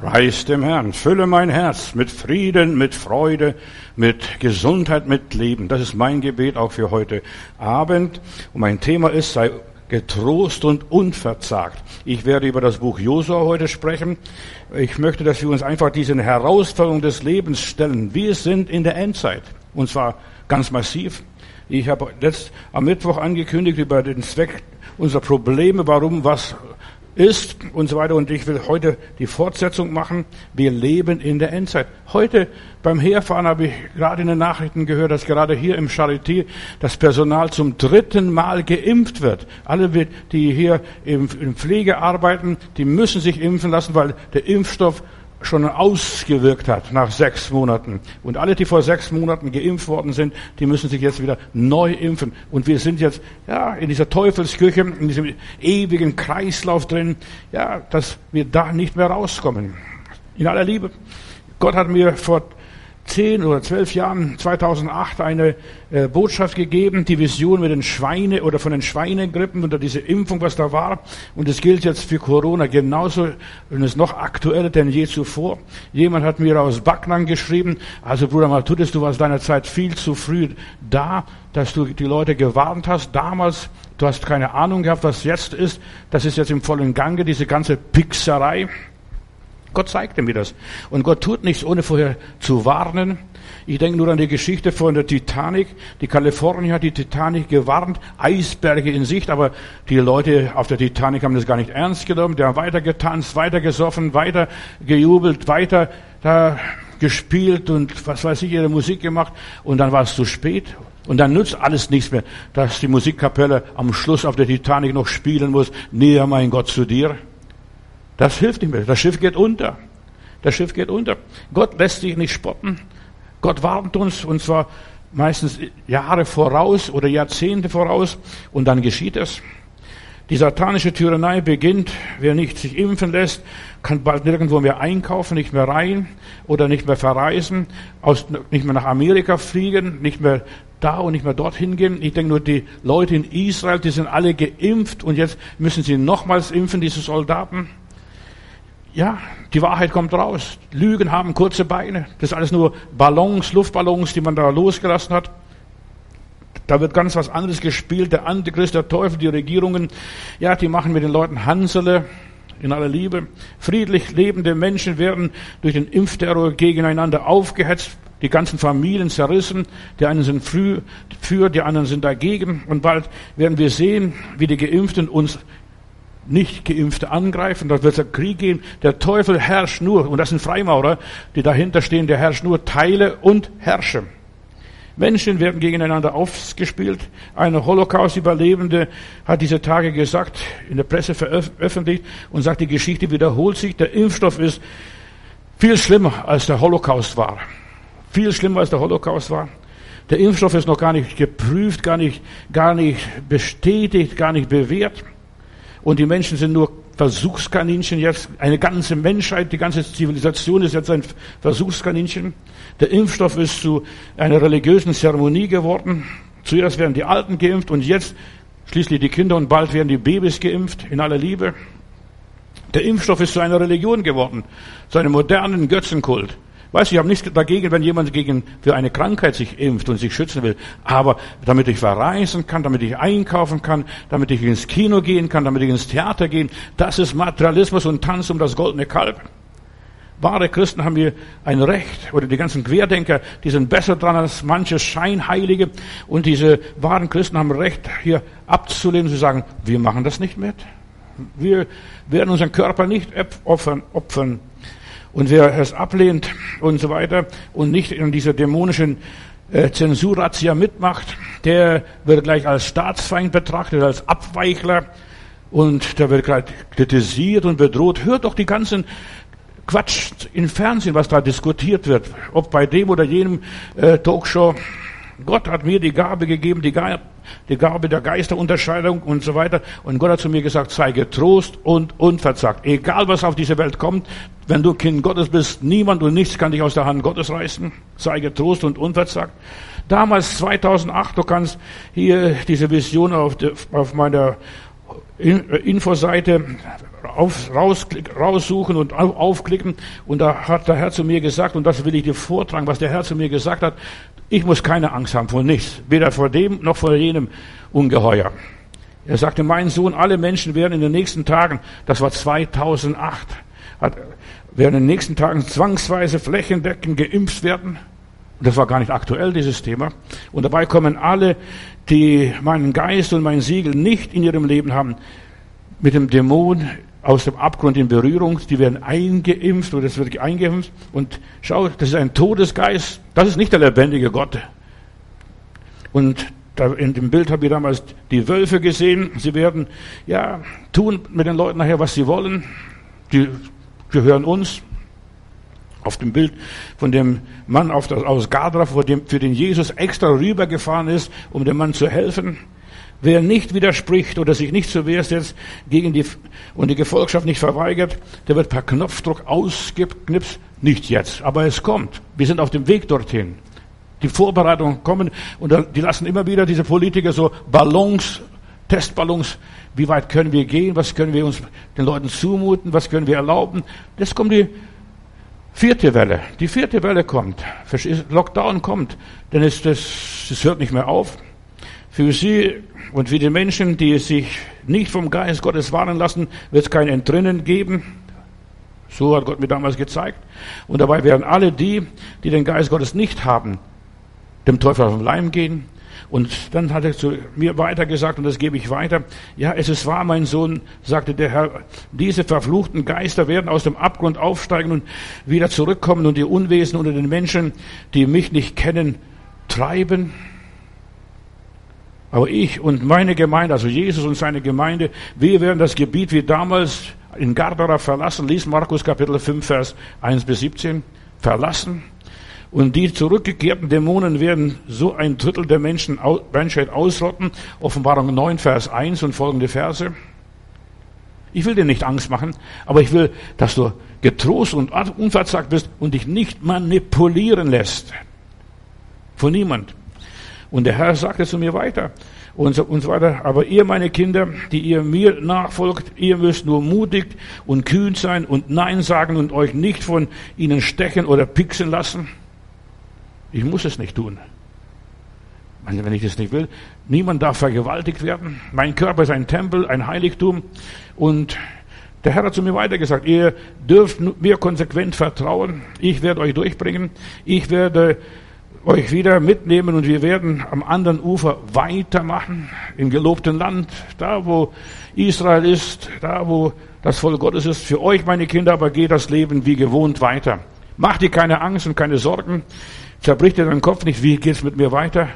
Preis dem Herrn, fülle mein Herz mit Frieden, mit Freude, mit Gesundheit, mit Leben. Das ist mein Gebet auch für heute Abend. Und mein Thema ist, sei getrost und unverzagt. Ich werde über das Buch Josua heute sprechen. Ich möchte, dass wir uns einfach diesen Herausforderungen des Lebens stellen. Wir sind in der Endzeit. Und zwar ganz massiv. Ich habe letzt am Mittwoch angekündigt über den Zweck unserer Probleme, warum was ist und so weiter. Und ich will heute die Fortsetzung machen. Wir leben in der Endzeit. Heute beim Herfahren habe ich gerade in den Nachrichten gehört, dass gerade hier im Charité das Personal zum dritten Mal geimpft wird. Alle, die hier in Pflege arbeiten, die müssen sich impfen lassen, weil der Impfstoff schon ausgewirkt hat nach sechs Monaten. Und alle, die vor sechs Monaten geimpft worden sind, die müssen sich jetzt wieder neu impfen. Und wir sind jetzt ja in dieser Teufelsküche, in diesem ewigen Kreislauf drin, ja, dass wir da nicht mehr rauskommen. In aller Liebe. Gott hat mir vor zehn oder zwölf Jahren, 2008, eine äh, Botschaft gegeben, die Vision mit den Schweine oder von den Schweinegrippen oder diese Impfung, was da war. Und es gilt jetzt für Corona genauso und ist noch aktueller denn je zuvor. Jemand hat mir aus Backnang geschrieben, also Bruder Maltutis, du warst deiner Zeit viel zu früh da, dass du die Leute gewarnt hast. Damals, du hast keine Ahnung gehabt, was jetzt ist. Das ist jetzt im vollen Gange, diese ganze Pixerei. Gott zeigte mir das. Und Gott tut nichts, ohne vorher zu warnen. Ich denke nur an die Geschichte von der Titanic. Die Kalifornier hat die Titanic gewarnt, Eisberge in Sicht, aber die Leute auf der Titanic haben das gar nicht ernst genommen. Die haben weiter getanzt, weiter gesoffen, weiter gejubelt, weiter da gespielt und was weiß ich, ihre Musik gemacht. Und dann war es zu spät. Und dann nützt alles nichts mehr, dass die Musikkapelle am Schluss auf der Titanic noch spielen muss. Näher mein Gott zu dir. Das hilft nicht mehr. Das Schiff geht unter. Das Schiff geht unter. Gott lässt sich nicht spotten. Gott warnt uns und zwar meistens Jahre voraus oder Jahrzehnte voraus und dann geschieht es. Die satanische Tyrannei beginnt. Wer nicht sich impfen lässt, kann bald nirgendwo mehr einkaufen, nicht mehr rein oder nicht mehr verreisen, aus, nicht mehr nach Amerika fliegen, nicht mehr da und nicht mehr dorthin gehen. Ich denke nur, die Leute in Israel, die sind alle geimpft und jetzt müssen sie nochmals impfen, diese Soldaten. Ja, die Wahrheit kommt raus. Lügen haben kurze Beine. Das ist alles nur Ballons, Luftballons, die man da losgelassen hat. Da wird ganz was anderes gespielt. Der Antichrist, der Teufel, die Regierungen, ja, die machen mit den Leuten Hansele in aller Liebe. Friedlich lebende Menschen werden durch den Impfterror gegeneinander aufgehetzt, die ganzen Familien zerrissen. Die einen sind früh für, die anderen sind dagegen. Und bald werden wir sehen, wie die Geimpften uns nicht Geimpfte angreifen, dort wird es Krieg geben. Der Teufel herrscht nur, und das sind Freimaurer, die dahinter stehen, der herrscht nur Teile und Herrsche. Menschen werden gegeneinander aufgespielt. Eine Holocaust-Überlebende hat diese Tage gesagt, in der Presse veröffentlicht und sagt, die Geschichte wiederholt sich. Der Impfstoff ist viel schlimmer, als der Holocaust war. Viel schlimmer, als der Holocaust war. Der Impfstoff ist noch gar nicht geprüft, gar nicht, gar nicht bestätigt, gar nicht bewährt. Und die Menschen sind nur Versuchskaninchen jetzt. Eine ganze Menschheit, die ganze Zivilisation ist jetzt ein Versuchskaninchen. Der Impfstoff ist zu einer religiösen Zeremonie geworden. Zuerst werden die Alten geimpft und jetzt schließlich die Kinder und bald werden die Babys geimpft in aller Liebe. Der Impfstoff ist zu einer Religion geworden, zu einem modernen Götzenkult. Weißt du, ich habe nichts dagegen, wenn jemand gegen, für eine Krankheit sich impft und sich schützen will. Aber damit ich verreisen kann, damit ich einkaufen kann, damit ich ins Kino gehen kann, damit ich ins Theater gehen, das ist Materialismus und Tanz um das goldene Kalb. Wahre Christen haben hier ein Recht, oder die ganzen Querdenker, die sind besser dran als manche Scheinheilige. Und diese wahren Christen haben Recht, hier abzulehnen, zu sagen, wir machen das nicht mit. Wir werden unseren Körper nicht opfern, opfern und wer es ablehnt und so weiter und nicht in dieser dämonischen äh, Zensurrazzia mitmacht, der wird gleich als Staatsfeind betrachtet, als Abweichler und der wird gleich kritisiert und bedroht. Hört doch die ganzen Quatsch im Fernsehen, was da diskutiert wird, ob bei dem oder jenem äh, Talkshow. Gott hat mir die Gabe gegeben, die Gabe, die Gabe der Geisterunterscheidung und so weiter. Und Gott hat zu mir gesagt, sei getrost und unverzagt. Egal was auf diese Welt kommt, wenn du Kind Gottes bist, niemand und nichts kann dich aus der Hand Gottes reißen. Sei getrost und unverzagt. Damals 2008, du kannst hier diese Vision auf, de, auf meiner Infoseite auf, raus, raussuchen und aufklicken. Und da hat der Herr zu mir gesagt, und das will ich dir vortragen, was der Herr zu mir gesagt hat. Ich muss keine Angst haben vor nichts, weder vor dem noch vor jenem Ungeheuer. Er sagte, mein Sohn, alle Menschen werden in den nächsten Tagen, das war 2008, hat, werden in den nächsten Tagen zwangsweise flächendeckend geimpft werden. Und das war gar nicht aktuell, dieses Thema. Und dabei kommen alle, die meinen Geist und mein Siegel nicht in ihrem Leben haben, mit dem Dämon aus dem Abgrund in Berührung, die werden eingeimpft oder es wird eingeimpft. Und schau, das ist ein Todesgeist, das ist nicht der lebendige Gott. Und in dem Bild habe ich damals die Wölfe gesehen. Sie werden ja tun mit den Leuten nachher, was sie wollen. Die gehören uns. Auf dem Bild von dem Mann aus Gadra, für den Jesus extra rübergefahren ist, um dem Mann zu helfen. Wer nicht widerspricht oder sich nicht zur Wehr setzt gegen die, und die Gefolgschaft nicht verweigert, der wird per Knopfdruck ausgeknipst. Nicht jetzt, aber es kommt. Wir sind auf dem Weg dorthin. Die Vorbereitungen kommen und die lassen immer wieder diese Politiker so Ballons, Testballons. Wie weit können wir gehen? Was können wir uns den Leuten zumuten? Was können wir erlauben? Jetzt kommt die vierte Welle. Die vierte Welle kommt. Lockdown kommt. Denn es, das, das hört nicht mehr auf. Für sie und für die Menschen, die sich nicht vom Geist Gottes warnen lassen, wird es kein Entrinnen geben. So hat Gott mir damals gezeigt. Und dabei werden alle die, die den Geist Gottes nicht haben, dem Teufel auf den Leim gehen. Und dann hat er zu mir weiter gesagt, und das gebe ich weiter. Ja, es ist wahr, mein Sohn, sagte der Herr, diese verfluchten Geister werden aus dem Abgrund aufsteigen und wieder zurückkommen und die Unwesen unter den Menschen, die mich nicht kennen, treiben. Aber ich und meine Gemeinde, also Jesus und seine Gemeinde, wir werden das Gebiet wie damals in Gardara verlassen. Lies Markus Kapitel 5, Vers 1 bis 17. Verlassen. Und die zurückgekehrten Dämonen werden so ein Drittel der Menschen, Menschheit ausrotten. Offenbarung 9, Vers 1 und folgende Verse. Ich will dir nicht Angst machen, aber ich will, dass du getrost und unverzagt bist und dich nicht manipulieren lässt. Von niemand. Und der Herr sagte zu mir weiter und so, und so weiter. Aber ihr, meine Kinder, die ihr mir nachfolgt, ihr müsst nur mutig und kühn sein und Nein sagen und euch nicht von ihnen stechen oder pixen lassen. Ich muss es nicht tun. Also wenn ich das nicht will, niemand darf vergewaltigt werden. Mein Körper ist ein Tempel, ein Heiligtum. Und der Herr hat zu mir weitergesagt, ihr dürft mir konsequent vertrauen. Ich werde euch durchbringen. Ich werde euch wieder mitnehmen und wir werden am anderen Ufer weitermachen, im gelobten Land, da wo Israel ist, da wo das Volk Gottes ist. Für euch, meine Kinder, aber geht das Leben wie gewohnt weiter. Macht dir keine Angst und keine Sorgen. Zerbricht dir deinen Kopf nicht, wie geht's mit mir weiter?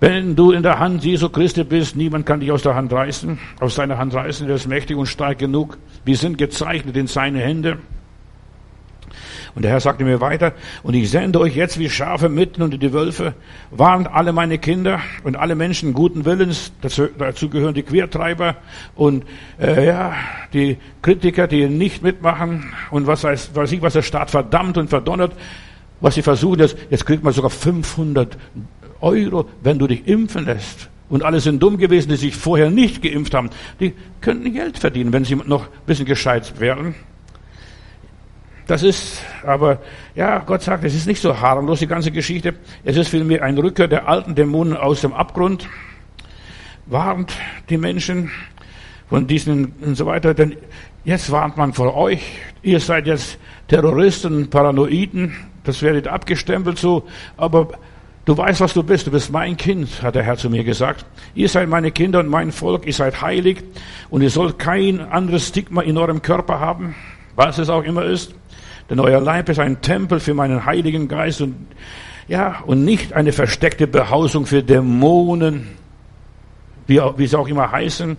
Wenn du in der Hand Jesu Christi bist, niemand kann dich aus der Hand reißen, aus deiner Hand reißen, der ist mächtig und stark genug. Wir sind gezeichnet in seine Hände. Und der Herr sagte mir weiter, und ich sende euch jetzt wie Schafe mitten unter die Wölfe, warnt alle meine Kinder und alle Menschen guten Willens, dazu, dazu gehören die Quertreiber und äh, ja, die Kritiker, die nicht mitmachen und was heißt, weiß ich, was der Staat verdammt und verdonnert, was sie versuchen, jetzt, jetzt kriegt man sogar 500 Euro, wenn du dich impfen lässt. Und alle sind dumm gewesen, die sich vorher nicht geimpft haben. Die könnten Geld verdienen, wenn sie noch ein bisschen gescheit wären. Das ist aber, ja, Gott sagt, es ist nicht so harmlos, die ganze Geschichte. Es ist vielmehr ein Rückkehr der alten Dämonen aus dem Abgrund. Warnt die Menschen von diesen und so weiter, denn jetzt warnt man vor euch. Ihr seid jetzt Terroristen, Paranoiden, das werdet abgestempelt so, aber du weißt, was du bist. Du bist mein Kind, hat der Herr zu mir gesagt. Ihr seid meine Kinder und mein Volk, ihr seid heilig und ihr sollt kein anderes Stigma in eurem Körper haben, was es auch immer ist. Denn euer Leib ist ein Tempel für meinen Heiligen Geist und, ja, und nicht eine versteckte Behausung für Dämonen, wie, wie sie auch immer heißen.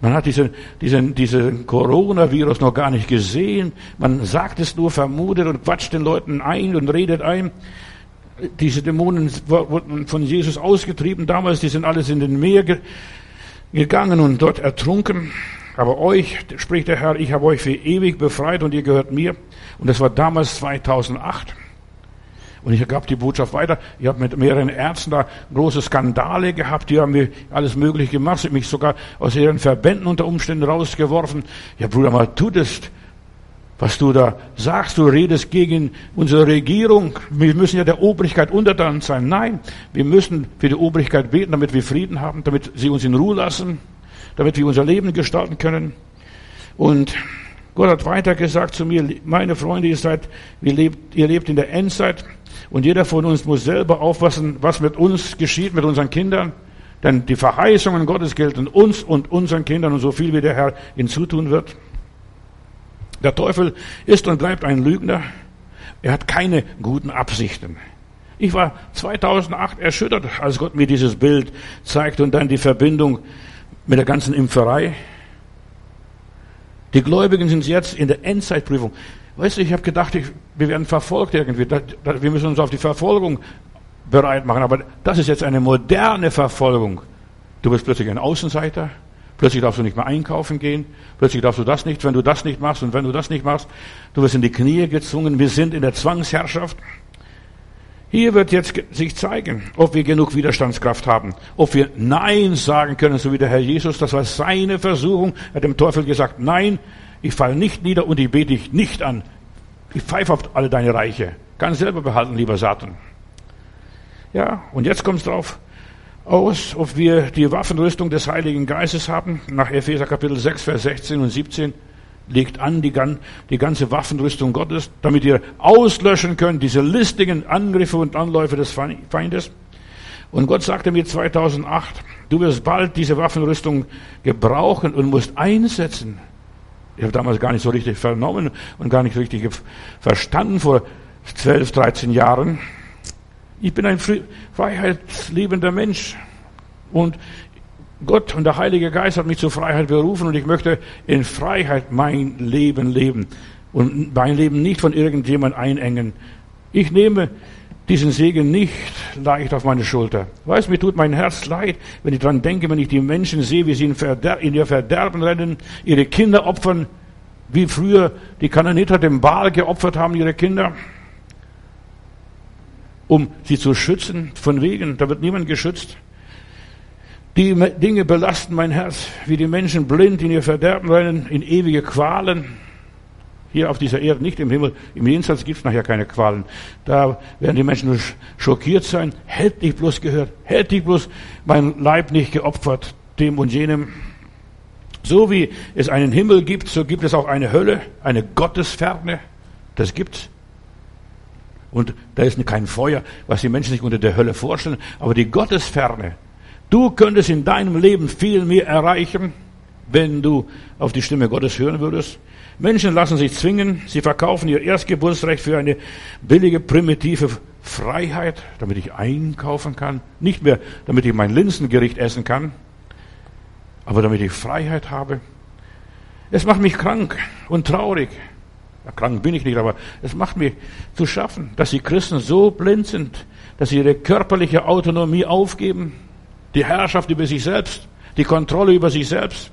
Man hat diesen, diesen, diesen Coronavirus noch gar nicht gesehen. Man sagt es nur, vermutet und quatscht den Leuten ein und redet ein. Diese Dämonen wurden von Jesus ausgetrieben damals. Die sind alles in den Meer gegangen und dort ertrunken. Aber euch, spricht der Herr, ich habe euch für ewig befreit und ihr gehört mir. Und das war damals 2008. Und ich gab die Botschaft weiter. Ich habe mit mehreren Ärzten da große Skandale gehabt. Die haben mir alles Mögliche gemacht. Sie haben mich sogar aus ihren Verbänden unter Umständen rausgeworfen. Ja, Bruder, mal tu das. Was du da sagst, du redest gegen unsere Regierung. Wir müssen ja der Obrigkeit untertan sein. Nein, wir müssen für die Obrigkeit beten, damit wir Frieden haben, damit sie uns in Ruhe lassen, damit wir unser Leben gestalten können. Und Gott hat weiter gesagt zu mir, meine Freunde, ihr seid, lebt, ihr lebt in der Endzeit und jeder von uns muss selber aufpassen, was mit uns geschieht, mit unseren Kindern. Denn die Verheißungen Gottes gelten uns und unseren Kindern und so viel wie der Herr hinzutun wird. Der Teufel ist und bleibt ein Lügner. Er hat keine guten Absichten. Ich war 2008 erschüttert, als Gott mir dieses Bild zeigte und dann die Verbindung mit der ganzen Impferei. Die Gläubigen sind jetzt in der Endzeitprüfung. Weißt du, ich habe gedacht, ich, wir werden verfolgt irgendwie. Da, da, wir müssen uns auf die Verfolgung bereit machen. Aber das ist jetzt eine moderne Verfolgung. Du bist plötzlich ein Außenseiter. Plötzlich darfst du nicht mehr einkaufen gehen. Plötzlich darfst du das nicht, wenn du das nicht machst und wenn du das nicht machst. Du wirst in die Knie gezwungen. Wir sind in der Zwangsherrschaft. Hier wird jetzt sich zeigen, ob wir genug Widerstandskraft haben, ob wir Nein sagen können, so wie der Herr Jesus. Das war seine Versuchung. Er hat dem Teufel gesagt, nein, ich falle nicht nieder und ich bete dich nicht an. Ich pfeife auf alle deine Reiche. Kann selber behalten, lieber Satan. Ja, und jetzt kommt es drauf aus, ob wir die Waffenrüstung des Heiligen Geistes haben. Nach Epheser Kapitel 6, Vers 16 und 17 legt an die, die ganze Waffenrüstung Gottes, damit ihr auslöschen könnt, diese listigen Angriffe und Anläufe des Feindes. Und Gott sagte mir 2008, du wirst bald diese Waffenrüstung gebrauchen und musst einsetzen. Ich habe damals gar nicht so richtig vernommen und gar nicht richtig verstanden vor 12, 13 Jahren. Ich bin ein freiheitsliebender Mensch und Gott und der Heilige Geist hat mich zur Freiheit berufen und ich möchte in Freiheit mein Leben leben und mein Leben nicht von irgendjemand einengen. Ich nehme diesen Segen nicht leicht auf meine Schulter. Weißt, mir tut mein Herz leid, wenn ich daran denke, wenn ich die Menschen sehe, wie sie in, Verder in ihr Verderben rennen, ihre Kinder opfern, wie früher die Kananiter dem Baal geopfert haben, ihre Kinder, um sie zu schützen. Von wegen, da wird niemand geschützt. Die Dinge belasten mein Herz, wie die Menschen blind in ihr Verderben rennen, in ewige Qualen. Hier auf dieser Erde, nicht im Himmel. Im Jenseits gibt es nachher keine Qualen. Da werden die Menschen schockiert sein. Hätte ich bloß gehört, hätte ich bloß mein Leib nicht geopfert, dem und jenem. So wie es einen Himmel gibt, so gibt es auch eine Hölle, eine Gottesferne. Das gibt's. Und da ist kein Feuer, was die Menschen sich unter der Hölle vorstellen. Aber die Gottesferne, Du könntest in deinem Leben viel mehr erreichen, wenn du auf die Stimme Gottes hören würdest. Menschen lassen sich zwingen, sie verkaufen ihr Erstgeburtsrecht für eine billige, primitive Freiheit, damit ich einkaufen kann. Nicht mehr, damit ich mein Linsengericht essen kann, aber damit ich Freiheit habe. Es macht mich krank und traurig. Ja, krank bin ich nicht, aber es macht mich zu schaffen, dass die Christen so blind sind, dass sie ihre körperliche Autonomie aufgeben, die Herrschaft über sich selbst, die Kontrolle über sich selbst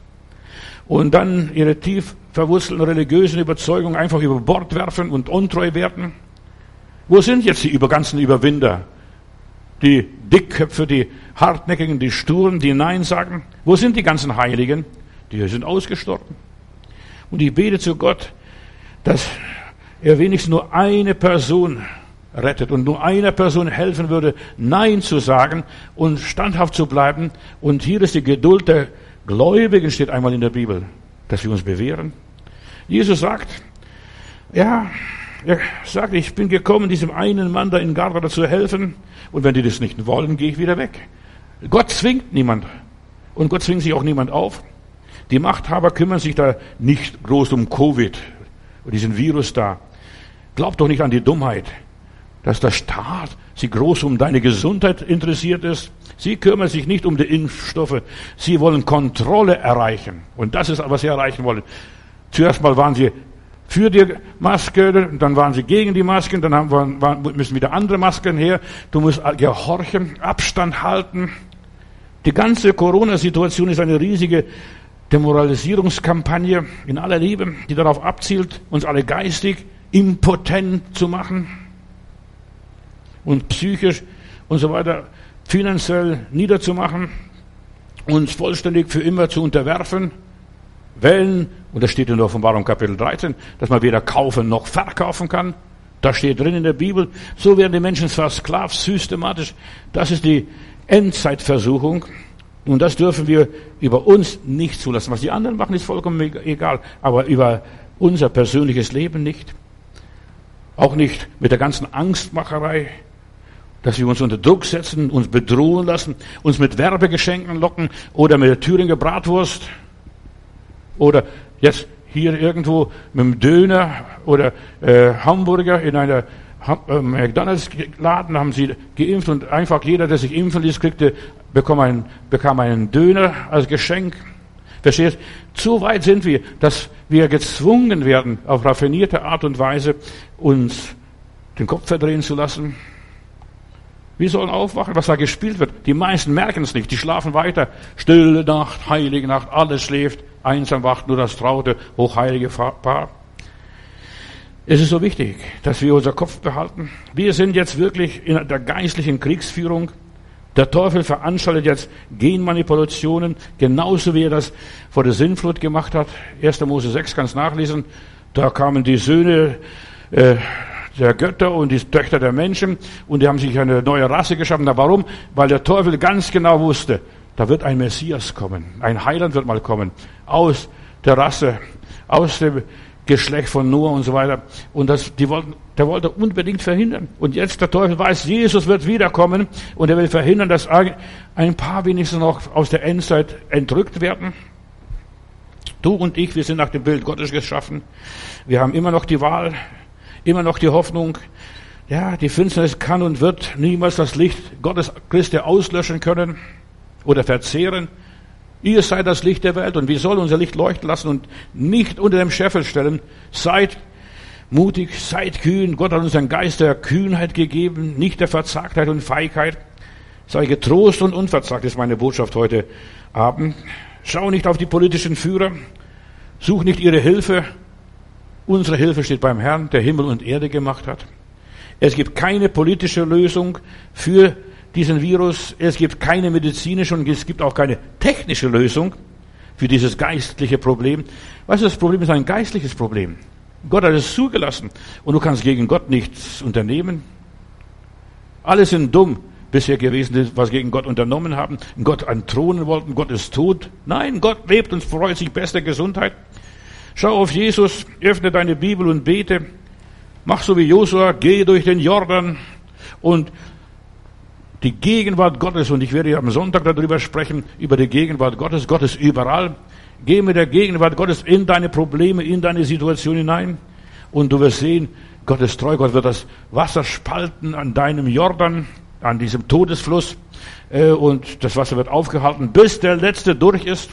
und dann ihre tief verwurzelten religiösen Überzeugungen einfach über Bord werfen und untreu werden. Wo sind jetzt die ganzen Überwinder? Die Dickköpfe, die Hartnäckigen, die Sturen, die Nein sagen? Wo sind die ganzen Heiligen? Die sind ausgestorben. Und ich bete zu Gott, dass er wenigstens nur eine Person rettet und nur einer Person helfen würde, Nein zu sagen und standhaft zu bleiben. Und hier ist die Geduld der Gläubigen, steht einmal in der Bibel, dass wir uns bewähren. Jesus sagt, ja, er sagt, ich bin gekommen, diesem einen Mann da in Garda zu helfen. Und wenn die das nicht wollen, gehe ich wieder weg. Gott zwingt niemand. Und Gott zwingt sich auch niemand auf. Die Machthaber kümmern sich da nicht groß um Covid und diesen Virus da. Glaubt doch nicht an die Dummheit dass der Staat sich groß um deine Gesundheit interessiert ist. Sie kümmern sich nicht um die Impfstoffe. Sie wollen Kontrolle erreichen. Und das ist, was sie erreichen wollen. Zuerst mal waren sie für die Maske, dann waren sie gegen die Masken, dann haben, waren, müssen wieder andere Masken her. Du musst gehorchen, Abstand halten. Die ganze Corona-Situation ist eine riesige Demoralisierungskampagne in aller Liebe, die darauf abzielt, uns alle geistig impotent zu machen. Und psychisch und so weiter finanziell niederzumachen, uns vollständig für immer zu unterwerfen, Wellen, und das steht in der Offenbarung Kapitel 13, dass man weder kaufen noch verkaufen kann. Da steht drin in der Bibel, so werden die Menschen versklavt, systematisch. Das ist die Endzeitversuchung. Und das dürfen wir über uns nicht zulassen. Was die anderen machen, ist vollkommen egal. Aber über unser persönliches Leben nicht. Auch nicht mit der ganzen Angstmacherei, dass wir uns unter Druck setzen, uns bedrohen lassen, uns mit Werbegeschenken locken oder mit der Thüringer Bratwurst oder jetzt hier irgendwo mit dem Döner oder äh, Hamburger in einer äh, McDonalds-Laden haben sie geimpft und einfach jeder, der sich impfen ließ, kriegte, bekam einen, bekam einen Döner als Geschenk. Verstehst? Zu weit sind wir, dass wir gezwungen werden, auf raffinierte Art und Weise uns den Kopf verdrehen zu lassen. Wir sollen aufwachen, was da gespielt wird. Die meisten merken es nicht, die schlafen weiter. Stille Nacht, heilige Nacht, alles schläft. Einsam wacht nur das traute, hochheilige Paar. Es ist so wichtig, dass wir unser Kopf behalten. Wir sind jetzt wirklich in der geistlichen Kriegsführung. Der Teufel veranstaltet jetzt Genmanipulationen, genauso wie er das vor der Sinnflut gemacht hat. 1. Mose 6 kannst nachlesen. Da kamen die Söhne äh, der Götter und die Töchter der Menschen und die haben sich eine neue Rasse geschaffen. Na, warum? Weil der Teufel ganz genau wusste, da wird ein Messias kommen, ein Heiland wird mal kommen, aus der Rasse, aus dem Geschlecht von Noah und so weiter. Und das, die wollten, der wollte unbedingt verhindern. Und jetzt der Teufel weiß, Jesus wird wiederkommen und er will verhindern, dass ein paar wenigstens noch aus der Endzeit entrückt werden. Du und ich, wir sind nach dem Bild Gottes geschaffen. Wir haben immer noch die Wahl, immer noch die Hoffnung. Ja, die Finsternis kann und wird niemals das Licht Gottes Christi auslöschen können oder verzehren. Ihr seid das Licht der Welt und wir sollen unser Licht leuchten lassen und nicht unter dem Scheffel stellen. Seid mutig, seid kühn. Gott hat uns einen Geist der Kühnheit gegeben, nicht der Verzagtheit und Feigheit. Sei getrost und unverzagt ist meine Botschaft heute Abend. Schau nicht auf die politischen Führer. Such nicht ihre Hilfe. Unsere Hilfe steht beim Herrn, der Himmel und Erde gemacht hat. Es gibt keine politische Lösung für diesen Virus. Es gibt keine medizinische und es gibt auch keine technische Lösung für dieses geistliche Problem. Weißt du, das Problem ist ein geistliches Problem. Gott hat es zugelassen und du kannst gegen Gott nichts unternehmen. Alle sind dumm bisher gewesen, was gegen Gott unternommen haben, Gott anthronen wollten, Gott ist tot. Nein, Gott lebt und freut sich bester Gesundheit. Schau auf Jesus, öffne deine Bibel und bete. Mach so wie Josua, geh durch den Jordan und die Gegenwart Gottes, und ich werde am Sonntag darüber sprechen, über die Gegenwart Gottes. Gott ist überall. Geh mit der Gegenwart Gottes in deine Probleme, in deine Situation hinein. Und du wirst sehen, Gott ist treu. Gott wird das Wasser spalten an deinem Jordan, an diesem Todesfluss. Äh, und das Wasser wird aufgehalten, bis der letzte durch ist.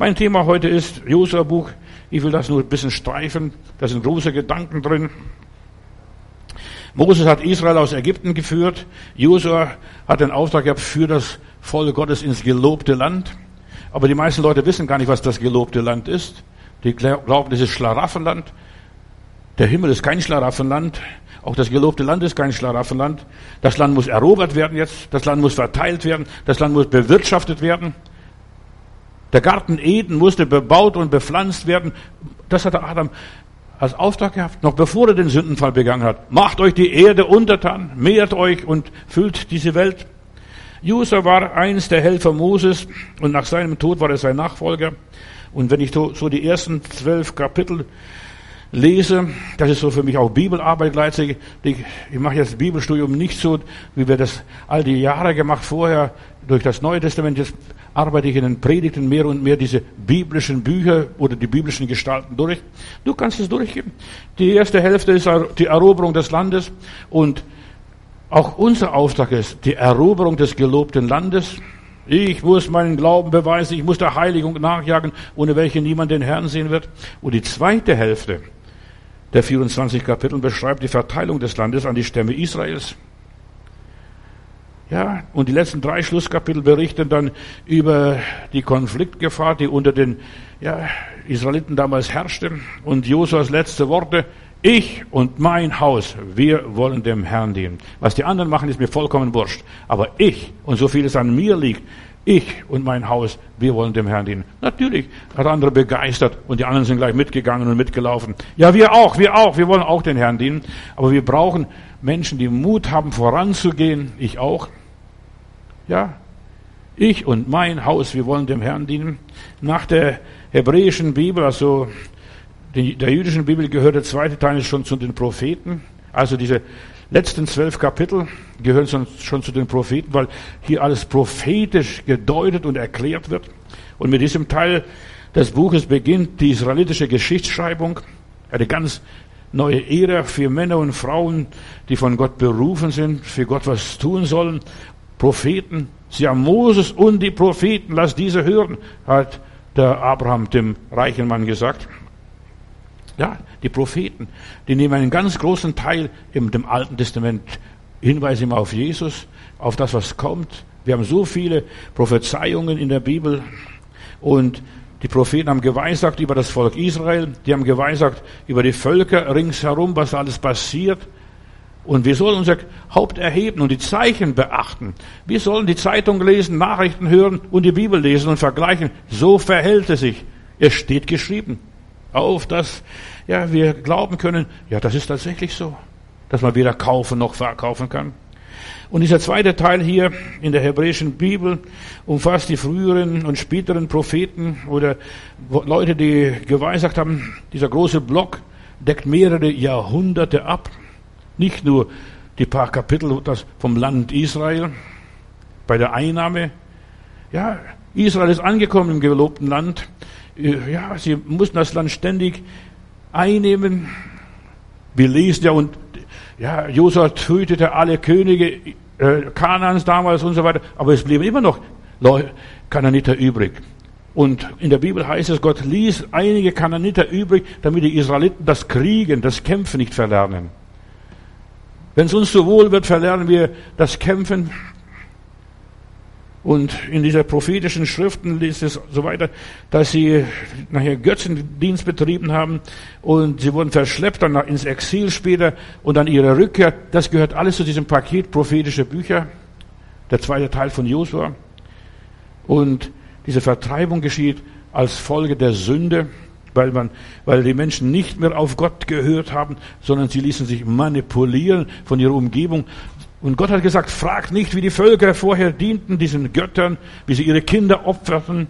Mein Thema heute ist Josua Buch. Ich will das nur ein bisschen streifen. Da sind große Gedanken drin. Moses hat Israel aus Ägypten geführt. Josua hat den Auftrag gehabt, für das Volk Gottes ins gelobte Land. Aber die meisten Leute wissen gar nicht, was das gelobte Land ist. Die glauben, das ist Schlaraffenland. Der Himmel ist kein Schlaraffenland. Auch das gelobte Land ist kein Schlaraffenland. Das Land muss erobert werden jetzt. Das Land muss verteilt werden. Das Land muss bewirtschaftet werden. Der Garten Eden musste bebaut und bepflanzt werden. Das hatte Adam als Auftrag gehabt, noch bevor er den Sündenfall begangen hat. Macht euch die Erde untertan, mehrt euch und füllt diese Welt. Jusa war eins der Helfer Moses und nach seinem Tod war er sein Nachfolger. Und wenn ich so die ersten zwölf Kapitel lese, das ist so für mich auch Bibelarbeit gleichzeitig. Ich, mache jetzt Bibelstudium nicht so, wie wir das all die Jahre gemacht vorher durch das Neue Testament. Jetzt arbeite ich in den Predigten mehr und mehr diese biblischen Bücher oder die biblischen Gestalten durch. Du kannst es durchgeben. Die erste Hälfte ist die Eroberung des Landes und auch unser Auftrag ist die Eroberung des gelobten Landes. Ich muss meinen Glauben beweisen, ich muss der Heiligung nachjagen, ohne welche niemand den Herrn sehen wird. Und die zweite Hälfte der 24 Kapitel beschreibt die Verteilung des Landes an die Stämme Israels. Ja, und die letzten drei Schlusskapitel berichten dann über die Konfliktgefahr, die unter den ja, Israeliten damals herrschte. Und Josuas letzte Worte, Ich und mein Haus, wir wollen dem Herrn dienen. Was die anderen machen, ist mir vollkommen wurscht. Aber ich und so viel es an mir liegt, ich und mein Haus, wir wollen dem Herrn dienen. Natürlich hat andere begeistert und die anderen sind gleich mitgegangen und mitgelaufen. Ja, wir auch, wir auch, wir wollen auch den Herrn dienen. Aber wir brauchen Menschen, die Mut haben, voranzugehen. Ich auch. Ja, ich und mein Haus, wir wollen dem Herrn dienen. Nach der hebräischen Bibel, also der jüdischen Bibel gehört der zweite Teil schon zu den Propheten. Also diese letzten zwölf Kapitel gehören schon zu den Propheten, weil hier alles prophetisch gedeutet und erklärt wird. Und mit diesem Teil des Buches beginnt die israelitische Geschichtsschreibung, eine ganz neue Ära für Männer und Frauen, die von Gott berufen sind, für Gott was tun sollen. Propheten, sie haben Moses und die Propheten, lass diese hören, hat der Abraham dem reichen Mann gesagt. Ja, die Propheten, die nehmen einen ganz großen Teil im dem Alten Testament Hinweise immer auf Jesus, auf das, was kommt. Wir haben so viele Prophezeiungen in der Bibel und die Propheten haben geweissagt über das Volk Israel, die haben geweissagt über die Völker ringsherum, was alles passiert. Und wir sollen unser Haupt erheben und die Zeichen beachten. Wir sollen die Zeitung lesen, Nachrichten hören und die Bibel lesen und vergleichen. So verhält es sich. Es steht geschrieben auf, dass ja, wir glauben können, ja, das ist tatsächlich so, dass man weder kaufen noch verkaufen kann. Und dieser zweite Teil hier in der hebräischen Bibel umfasst die früheren und späteren Propheten oder Leute, die geweissagt haben. Dieser große Block deckt mehrere Jahrhunderte ab. Nicht nur die paar Kapitel vom Land Israel bei der Einnahme. Ja, Israel ist angekommen im gelobten Land ja, sie mussten das Land ständig einnehmen. Wir lesen ja, und ja, Josua tötete alle Könige äh, Kanans damals und so weiter, aber es blieben immer noch Kananiter übrig. Und in der Bibel heißt es, Gott ließ einige Kananiter übrig, damit die Israeliten das Kriegen, das Kämpfen nicht verlernen. Wenn es uns so wohl wird, verlernen wir das Kämpfen, und in dieser prophetischen Schriften liest es so weiter, dass sie nachher Götzendienst betrieben haben und sie wurden verschleppt dann ins Exil später und dann ihre Rückkehr. Das gehört alles zu diesem Paket prophetische Bücher, der zweite Teil von Josua. Und diese Vertreibung geschieht als Folge der Sünde, weil man, weil die Menschen nicht mehr auf Gott gehört haben, sondern sie ließen sich manipulieren von ihrer Umgebung und Gott hat gesagt, fragt nicht, wie die Völker vorher dienten, diesen Göttern, wie sie ihre Kinder opferten,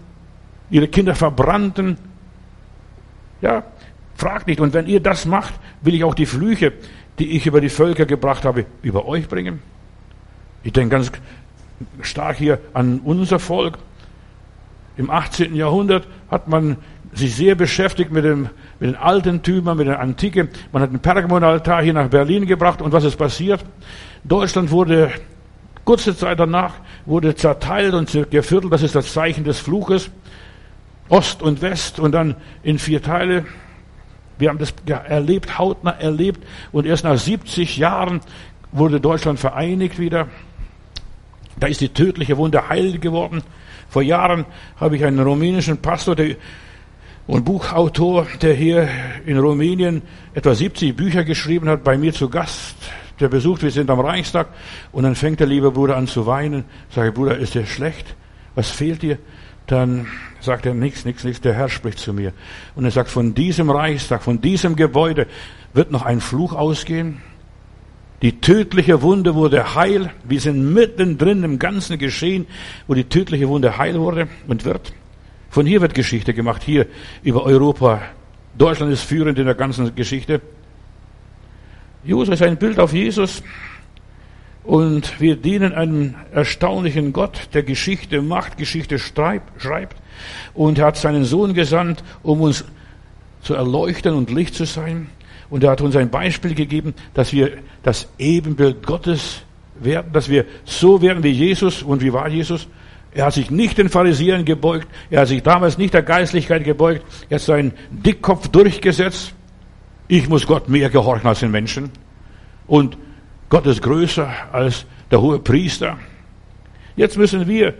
ihre Kinder verbrannten. Ja, fragt nicht. Und wenn ihr das macht, will ich auch die Flüche, die ich über die Völker gebracht habe, über euch bringen. Ich denke ganz stark hier an unser Volk. Im 18. Jahrhundert hat man sich sehr beschäftigt mit, dem, mit den alten Tümern, mit der Antike. Man hat einen Pergamonaltar hier nach Berlin gebracht und was ist passiert? Deutschland wurde kurze Zeit danach wurde zerteilt und geviertelt. Das ist das Zeichen des Fluches. Ost und West und dann in vier Teile. Wir haben das erlebt, hautnah erlebt. Und erst nach 70 Jahren wurde Deutschland vereinigt wieder. Da ist die tödliche Wunde heil geworden. Vor Jahren habe ich einen rumänischen Pastor der, und Buchautor, der hier in Rumänien etwa 70 Bücher geschrieben hat, bei mir zu Gast der besucht, wir sind am Reichstag und dann fängt der liebe Bruder an zu weinen. Sage, Bruder, ist dir schlecht? Was fehlt dir? Dann sagt er nichts, nichts, nichts. Der Herr spricht zu mir. Und er sagt, von diesem Reichstag, von diesem Gebäude wird noch ein Fluch ausgehen. Die tödliche Wunde wurde heil. Wir sind mittendrin im ganzen Geschehen, wo die tödliche Wunde heil wurde und wird. Von hier wird Geschichte gemacht, hier über Europa. Deutschland ist führend in der ganzen Geschichte. Josua ist ein Bild auf Jesus und wir dienen einem erstaunlichen Gott, der Geschichte macht, Geschichte schreibt und er hat seinen Sohn gesandt, um uns zu erleuchten und Licht zu sein. Und er hat uns ein Beispiel gegeben, dass wir das Ebenbild Gottes werden, dass wir so werden wie Jesus. Und wie war Jesus? Er hat sich nicht den Pharisäern gebeugt, er hat sich damals nicht der Geistlichkeit gebeugt, er hat seinen Dickkopf durchgesetzt ich muss Gott mehr gehorchen als den Menschen. Und Gott ist größer als der hohe Priester. Jetzt müssen wir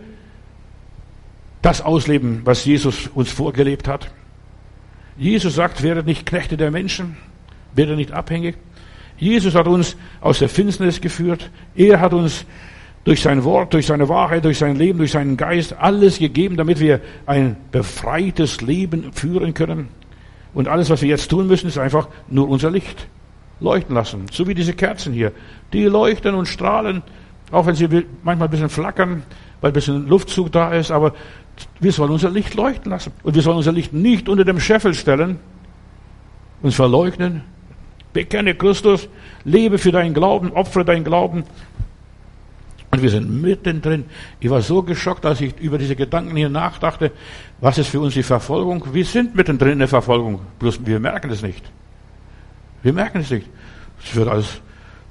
das ausleben, was Jesus uns vorgelebt hat. Jesus sagt, werdet nicht Knechte der Menschen, Wird er nicht abhängig? Jesus hat uns aus der Finsternis geführt. Er hat uns durch sein Wort, durch seine Wahrheit, durch sein Leben, durch seinen Geist alles gegeben, damit wir ein befreites Leben führen können. Und alles, was wir jetzt tun müssen, ist einfach nur unser Licht leuchten lassen. So wie diese Kerzen hier. Die leuchten und strahlen, auch wenn sie manchmal ein bisschen flackern, weil ein bisschen Luftzug da ist, aber wir sollen unser Licht leuchten lassen. Und wir sollen unser Licht nicht unter dem Scheffel stellen, uns verleugnen. Bekenne Christus, lebe für deinen Glauben, opfere deinen Glauben. Und wir sind mittendrin. Ich war so geschockt, als ich über diese Gedanken hier nachdachte. Was ist für uns die Verfolgung? Wir sind mittendrin in der Verfolgung. Bloß wir merken es nicht. Wir merken es nicht. Es wird alles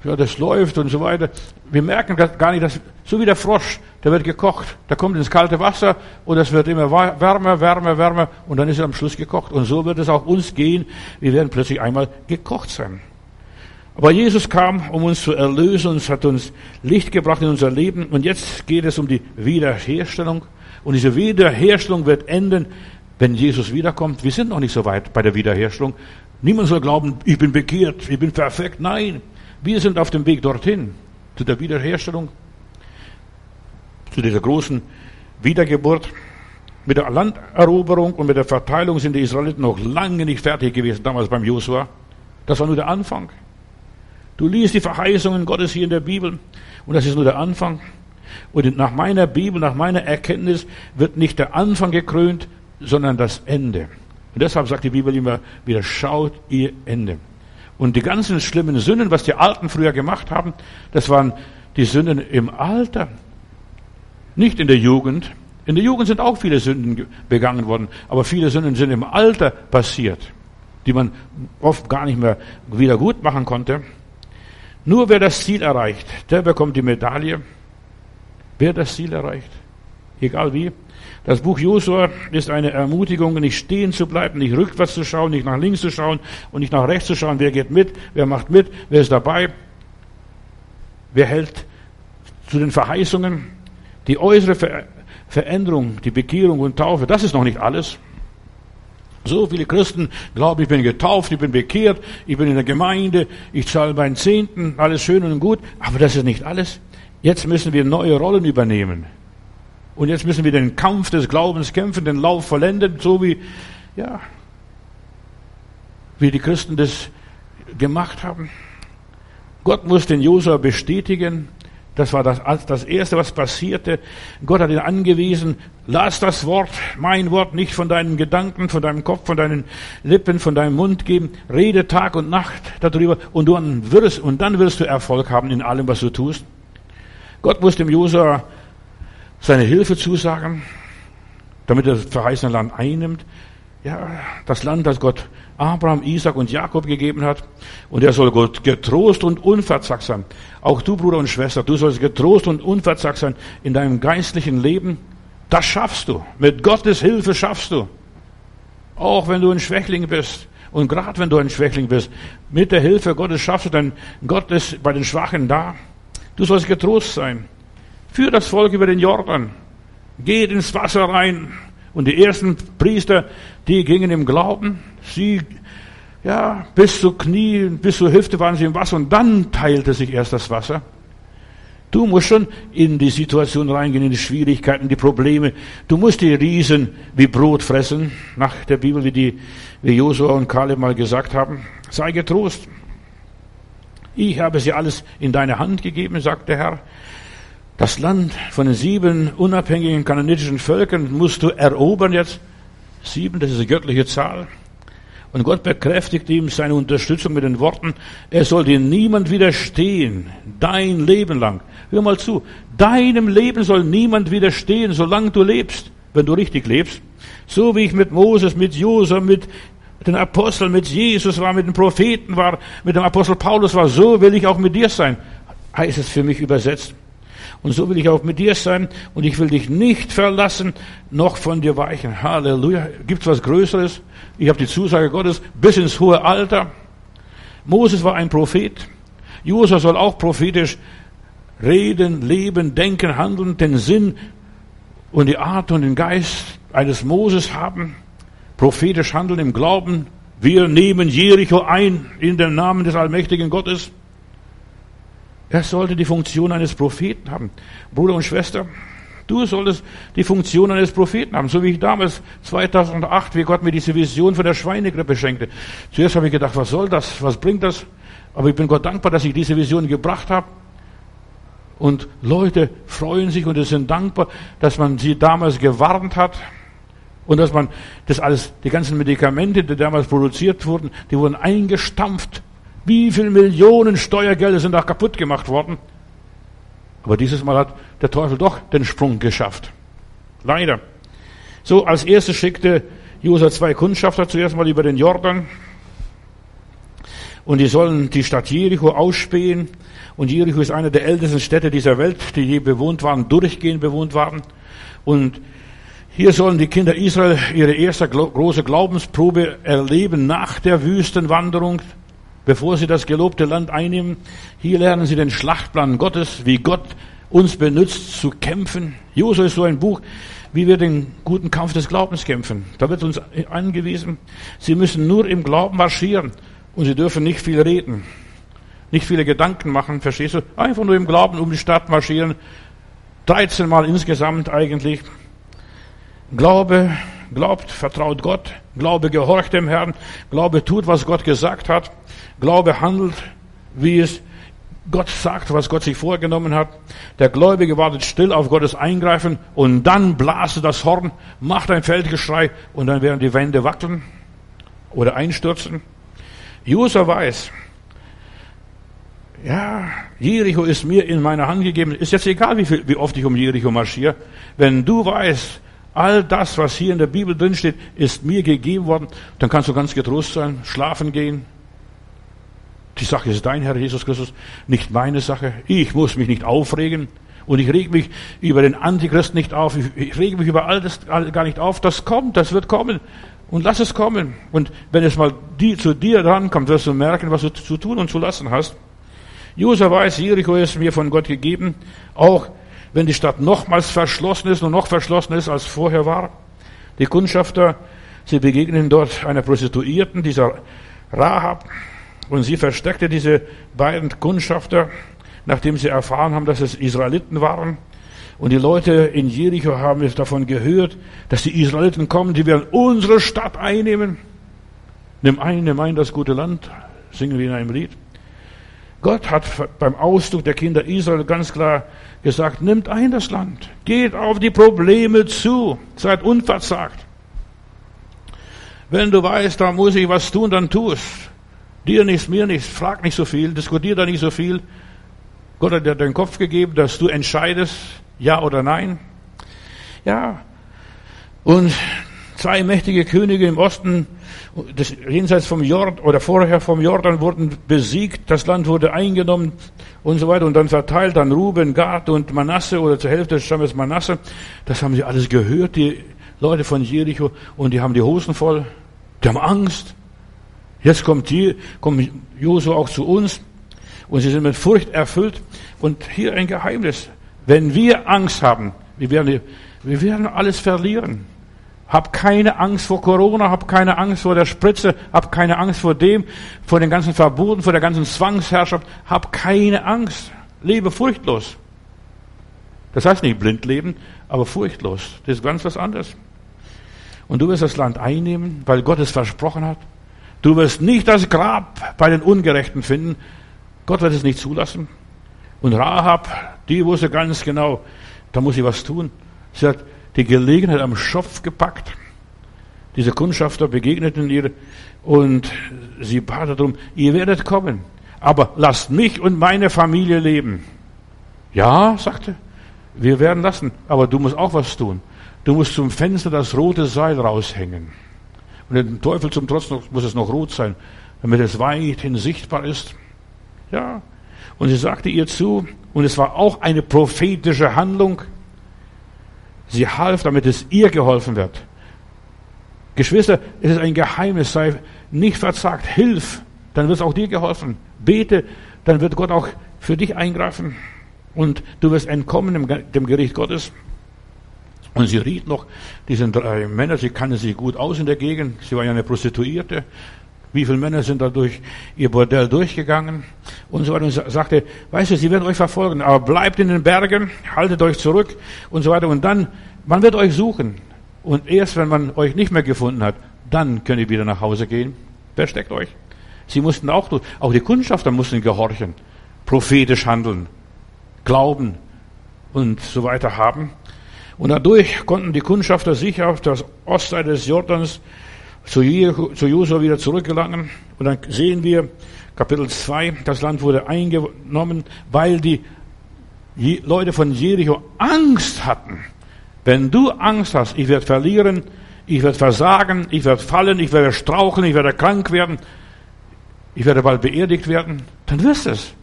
ja, das läuft und so weiter. Wir merken gar nicht, dass, so wie der Frosch, der wird gekocht, der kommt ins kalte Wasser und es wird immer wärmer, wärmer, wärmer und dann ist er am Schluss gekocht. Und so wird es auch uns gehen. Wir werden plötzlich einmal gekocht sein. Aber Jesus kam, um uns zu erlösen und hat uns Licht gebracht in unser Leben. Und jetzt geht es um die Wiederherstellung. Und diese Wiederherstellung wird enden, wenn Jesus wiederkommt. Wir sind noch nicht so weit bei der Wiederherstellung. Niemand soll glauben, ich bin bekehrt, ich bin perfekt. Nein, wir sind auf dem Weg dorthin, zu der Wiederherstellung, zu dieser großen Wiedergeburt. Mit der Landeroberung und mit der Verteilung sind die Israeliten noch lange nicht fertig gewesen, damals beim Josua. Das war nur der Anfang. Du liest die Verheißungen Gottes hier in der Bibel und das ist nur der Anfang. Und nach meiner Bibel, nach meiner Erkenntnis wird nicht der Anfang gekrönt, sondern das Ende. Und deshalb sagt die Bibel immer wieder, schaut ihr Ende. Und die ganzen schlimmen Sünden, was die Alten früher gemacht haben, das waren die Sünden im Alter, nicht in der Jugend. In der Jugend sind auch viele Sünden begangen worden, aber viele Sünden sind im Alter passiert, die man oft gar nicht mehr wieder gut machen konnte. Nur wer das Ziel erreicht, der bekommt die Medaille. Wer das Ziel erreicht, egal wie, das Buch Josua ist eine Ermutigung, nicht stehen zu bleiben, nicht rückwärts zu schauen, nicht nach links zu schauen und nicht nach rechts zu schauen. Wer geht mit? Wer macht mit? Wer ist dabei? Wer hält zu den Verheißungen? Die äußere Ver Veränderung, die Bekehrung und Taufe, das ist noch nicht alles. So viele Christen glauben, ich bin getauft, ich bin bekehrt, ich bin in der Gemeinde, ich zahle meinen Zehnten, alles schön und gut, aber das ist nicht alles. Jetzt müssen wir neue Rollen übernehmen. Und jetzt müssen wir den Kampf des Glaubens kämpfen, den Lauf vollenden, so wie, ja, wie die Christen das gemacht haben. Gott muss den Josua bestätigen. Das war das, das Erste, was passierte. Gott hat ihn angewiesen, lass das Wort, mein Wort, nicht von deinen Gedanken, von deinem Kopf, von deinen Lippen, von deinem Mund geben. Rede Tag und Nacht darüber und, du wirst, und dann wirst du Erfolg haben in allem, was du tust. Gott muss dem Josua seine Hilfe zusagen, damit er das verheißene Land einnimmt. Ja, das Land, das Gott Abraham, Isaac und Jakob gegeben hat. Und er soll Gott getrost und unverzagt sein. Auch du, Bruder und Schwester, du sollst getrost und unverzagt sein in deinem geistlichen Leben. Das schaffst du. Mit Gottes Hilfe schaffst du. Auch wenn du ein Schwächling bist. Und gerade wenn du ein Schwächling bist, mit der Hilfe Gottes schaffst du, denn Gott ist bei den Schwachen da. Du sollst getrost sein. Führ das Volk über den Jordan. Geht ins Wasser rein. Und die ersten Priester, die gingen im Glauben. Sie, ja, bis zu Knie, bis zur Hüfte waren sie im Wasser und dann teilte sich erst das Wasser. Du musst schon in die Situation reingehen, in die Schwierigkeiten, die Probleme. Du musst die Riesen wie Brot fressen, nach der Bibel, wie die, wie Josua und Kaleb mal gesagt haben. Sei getrost. Ich habe sie alles in deine Hand gegeben, sagt der Herr. Das Land von den sieben unabhängigen kanonitischen Völkern musst du erobern jetzt. Sieben, das ist eine göttliche Zahl. Und Gott bekräftigt ihm seine Unterstützung mit den Worten, er soll dir niemand widerstehen, dein Leben lang. Hör mal zu, deinem Leben soll niemand widerstehen, solange du lebst, wenn du richtig lebst. So wie ich mit Moses, mit Josef, mit den Aposteln, mit Jesus war, mit den Propheten war, mit dem Apostel Paulus war, so will ich auch mit dir sein, heißt es für mich übersetzt. Und so will ich auch mit dir sein und ich will dich nicht verlassen, noch von dir weichen. Halleluja. Gibt's was Größeres? Ich habe die Zusage Gottes bis ins hohe Alter. Moses war ein Prophet. Josua soll auch prophetisch reden, leben, denken, handeln, den Sinn und die Art und den Geist eines Moses haben. Prophetisch handeln im Glauben, Wir nehmen Jericho ein in den Namen des allmächtigen Gottes. Er sollte die Funktion eines Propheten haben. Bruder und Schwester, du solltest die Funktion eines Propheten haben. So wie ich damals 2008, wie Gott mir diese Vision von der Schweinegrippe schenkte. Zuerst habe ich gedacht, was soll das? Was bringt das? Aber ich bin Gott dankbar, dass ich diese Vision gebracht habe. Und Leute freuen sich und sind dankbar, dass man sie damals gewarnt hat. Und dass man das alles, die ganzen Medikamente, die damals produziert wurden, die wurden eingestampft. Wie viele Millionen Steuergelder sind da kaputt gemacht worden? Aber dieses Mal hat der Teufel doch den Sprung geschafft. Leider. So, als erstes schickte Josua zwei Kundschafter zuerst mal über den Jordan. Und die sollen die Stadt Jericho ausspähen. Und Jericho ist eine der ältesten Städte dieser Welt, die je bewohnt waren, durchgehend bewohnt waren. Und hier sollen die Kinder Israel ihre erste große Glaubensprobe erleben nach der Wüstenwanderung, bevor sie das gelobte Land einnehmen. Hier lernen sie den Schlachtplan Gottes, wie Gott uns benutzt zu kämpfen. Josua ist so ein Buch, wie wir den guten Kampf des Glaubens kämpfen. Da wird uns angewiesen, sie müssen nur im Glauben marschieren und sie dürfen nicht viel reden, nicht viele Gedanken machen, verstehst du? Einfach nur im Glauben um die Stadt marschieren. 13 Mal insgesamt eigentlich. Glaube, glaubt, vertraut Gott. Glaube, gehorcht dem Herrn. Glaube, tut, was Gott gesagt hat. Glaube, handelt, wie es Gott sagt, was Gott sich vorgenommen hat. Der Gläubige wartet still auf Gottes Eingreifen und dann blase das Horn, macht ein Feldgeschrei und dann werden die Wände wackeln oder einstürzen. User weiß, ja, Jericho ist mir in meiner Hand gegeben. Ist jetzt egal, wie, viel, wie oft ich um Jericho marschiere. Wenn du weißt, all das, was hier in der Bibel drin steht, ist mir gegeben worden, dann kannst du ganz getrost sein, schlafen gehen. Die Sache ist dein Herr Jesus Christus, nicht meine Sache. Ich muss mich nicht aufregen. Und ich reg mich über den Antichrist nicht auf. Ich reg mich über all das gar nicht auf. Das kommt, das wird kommen. Und lass es kommen. Und wenn es mal die, zu dir rankommt, wirst du merken, was du zu tun und zu lassen hast. Josua weiß, Jericho ist mir von Gott gegeben, auch wenn die Stadt nochmals verschlossen ist und noch verschlossen ist, als vorher war. Die Kundschafter, sie begegnen dort einer Prostituierten, dieser Rahab, und sie versteckte diese beiden Kundschafter, nachdem sie erfahren haben, dass es Israeliten waren. Und die Leute in Jericho haben es davon gehört, dass die Israeliten kommen, die werden unsere Stadt einnehmen. Nimm ein, nimm ein das gute Land, singen wir in einem Lied. Gott hat beim Ausdruck der Kinder Israel ganz klar gesagt, nimmt ein das Land, geht auf die Probleme zu, seid unverzagt. Wenn du weißt, da muss ich was tun, dann tu es. Dir nichts, mir nichts, frag nicht so viel, diskutier da nicht so viel. Gott hat dir den Kopf gegeben, dass du entscheidest, ja oder nein? Ja. Und zwei mächtige Könige im Osten, des, jenseits vom Jordan oder vorher vom Jordan wurden besiegt, das Land wurde eingenommen und so weiter und dann verteilt an Ruben, Gad und Manasse oder zur Hälfte des Stammes Manasse. Das haben sie alles gehört, die Leute von Jericho, und die haben die Hosen voll, die haben Angst. Jetzt kommt hier, kommt Josu auch zu uns und sie sind mit Furcht erfüllt. Und hier ein Geheimnis. Wenn wir Angst haben, wir werden, wir werden alles verlieren. Hab keine Angst vor Corona, hab keine Angst vor der Spritze, hab keine Angst vor dem, vor den ganzen Verboten, vor der ganzen Zwangsherrschaft. Hab keine Angst. Lebe furchtlos. Das heißt nicht blind leben, aber furchtlos. Das ist ganz was anderes. Und du wirst das Land einnehmen, weil Gott es versprochen hat. Du wirst nicht das Grab bei den Ungerechten finden. Gott wird es nicht zulassen. Und Rahab, die wusste ganz genau, da muss sie was tun. Sie hat die Gelegenheit am Schopf gepackt. Diese Kundschafter begegneten ihr und sie bat darum, ihr werdet kommen, aber lasst mich und meine Familie leben. Ja, sagte, wir werden lassen, aber du musst auch was tun. Du musst zum Fenster das rote Seil raushängen. Und dem Teufel zum Trotz muss es noch rot sein, damit es weithin sichtbar ist. Ja, und sie sagte ihr zu, und es war auch eine prophetische Handlung. Sie half, damit es ihr geholfen wird. Geschwister, es ist ein Geheimnis, sei nicht verzagt, hilf, dann wird es auch dir geholfen. Bete, dann wird Gott auch für dich eingreifen und du wirst entkommen dem Gericht Gottes. Und sie riet noch diesen drei Männer, sie kannten sich gut aus in der Gegend, sie war ja eine Prostituierte, Wie viele Männer sind da durch ihr Bordell durchgegangen und so weiter und sagte, weißt du, sie werden euch verfolgen, aber bleibt in den Bergen, haltet euch zurück und so weiter und dann, man wird euch suchen. Und erst wenn man euch nicht mehr gefunden hat, dann könnt ihr wieder nach Hause gehen. Versteckt euch. Sie mussten auch, auch die Kundschafter mussten gehorchen, prophetisch handeln, glauben und so weiter haben. Und dadurch konnten die Kundschafter sich auf das Ostseite des Jordans zu Josua wieder zurückgelangen. Und dann sehen wir, Kapitel 2, das Land wurde eingenommen, weil die Leute von Jericho Angst hatten. Wenn du Angst hast, ich werde verlieren, ich werde versagen, ich werde fallen, ich werde straucheln, ich werde krank werden, ich werde bald beerdigt werden, dann wirst es.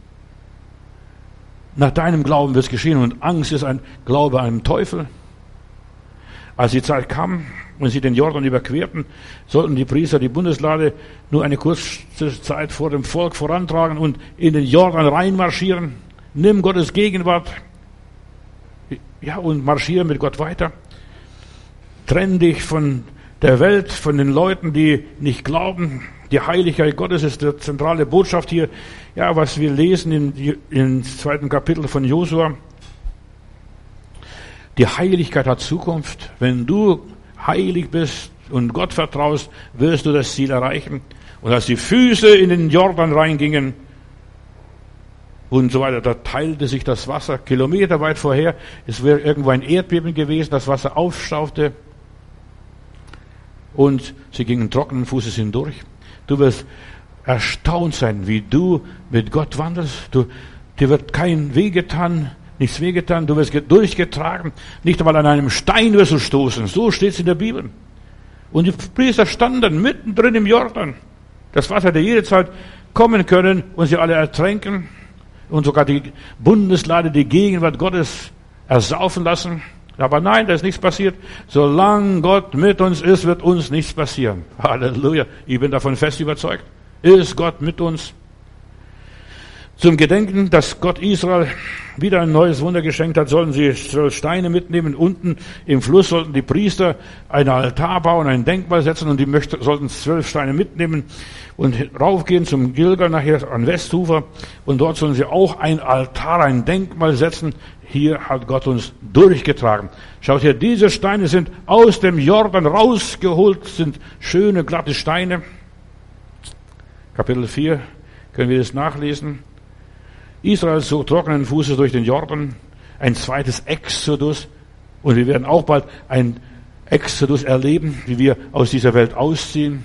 Nach deinem Glauben wird es geschehen und Angst ist ein Glaube einem Teufel. Als die Zeit kam und sie den Jordan überquerten, sollten die Priester die Bundeslade nur eine kurze Zeit vor dem Volk vorantragen und in den Jordan reinmarschieren. Nimm Gottes Gegenwart. Ja, und marschiere mit Gott weiter. Trenn dich von der Welt, von den Leuten, die nicht glauben. Die Heiligkeit Gottes ist die zentrale Botschaft hier. Ja, was wir lesen im, im zweiten Kapitel von Josua. Die Heiligkeit hat Zukunft. Wenn du heilig bist und Gott vertraust, wirst du das Ziel erreichen. Und als die Füße in den Jordan reingingen und so weiter, da teilte sich das Wasser kilometerweit vorher. Es wäre irgendwo ein Erdbeben gewesen, das Wasser aufstaufte und sie gingen trockenen Fußes hindurch. Du wirst erstaunt sein, wie du mit Gott wandelst. Du, dir wird kein Weh getan, nichts wehgetan, du wirst durchgetragen, nicht einmal an einem Stein wirst du stoßen. So steht es in der Bibel. Und die Priester standen mittendrin im Jordan. Das Wasser hätte jederzeit kommen können und sie alle ertränken und sogar die Bundeslade, die Gegenwart Gottes ersaufen lassen. Aber nein, da ist nichts passiert. Solange Gott mit uns ist, wird uns nichts passieren. Halleluja. Ich bin davon fest überzeugt. Ist Gott mit uns? Zum Gedenken, dass Gott Israel wieder ein neues Wunder geschenkt hat, sollen sie zwölf Steine mitnehmen. Unten im Fluss sollten die Priester einen Altar bauen, ein Denkmal setzen und die möchten, sollten zwölf Steine mitnehmen und raufgehen zum Gilgal nachher an Westufer und dort sollen sie auch ein Altar, ein Denkmal setzen. Hier hat Gott uns durchgetragen. Schaut hier, diese Steine sind aus dem Jordan rausgeholt, sind schöne, glatte Steine. Kapitel 4 können wir das nachlesen. Israel zog trockenen Fußes durch den Jordan, ein zweites Exodus. Und wir werden auch bald ein Exodus erleben, wie wir aus dieser Welt ausziehen.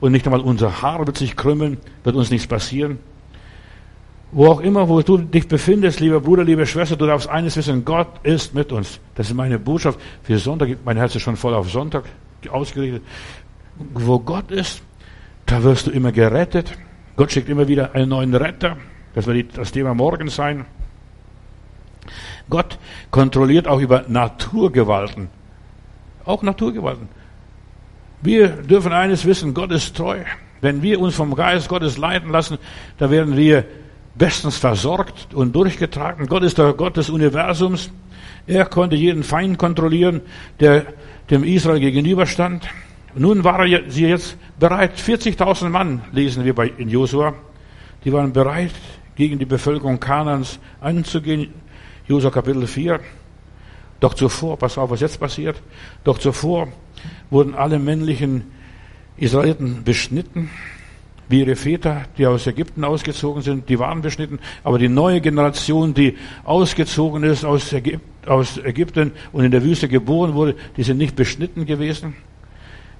Und nicht einmal unser Haar wird sich krümmeln, wird uns nichts passieren. Wo auch immer, wo du dich befindest, lieber Bruder, liebe Schwester, du darfst eines wissen, Gott ist mit uns. Das ist meine Botschaft für Sonntag. Mein Herz ist schon voll auf Sonntag ausgerichtet. Wo Gott ist, da wirst du immer gerettet. Gott schickt immer wieder einen neuen Retter. Das wird das Thema morgen sein. Gott kontrolliert auch über Naturgewalten. Auch Naturgewalten. Wir dürfen eines wissen, Gott ist treu. Wenn wir uns vom Geist Gottes leiten lassen, da werden wir bestens versorgt und durchgetragen. Gott ist der Gott des Universums. Er konnte jeden Feind kontrollieren, der dem Israel gegenüberstand. Nun waren sie jetzt bereit, 40.000 Mann, lesen wir in Josua, die waren bereit, gegen die Bevölkerung Kanans anzugehen. Josua Kapitel 4. Doch zuvor, pass auf, was jetzt passiert. Doch zuvor wurden alle männlichen Israeliten beschnitten, wie ihre Väter, die aus Ägypten ausgezogen sind, die waren beschnitten. Aber die neue Generation, die ausgezogen ist aus, Ägypten und in der Wüste geboren wurde, die sind nicht beschnitten gewesen.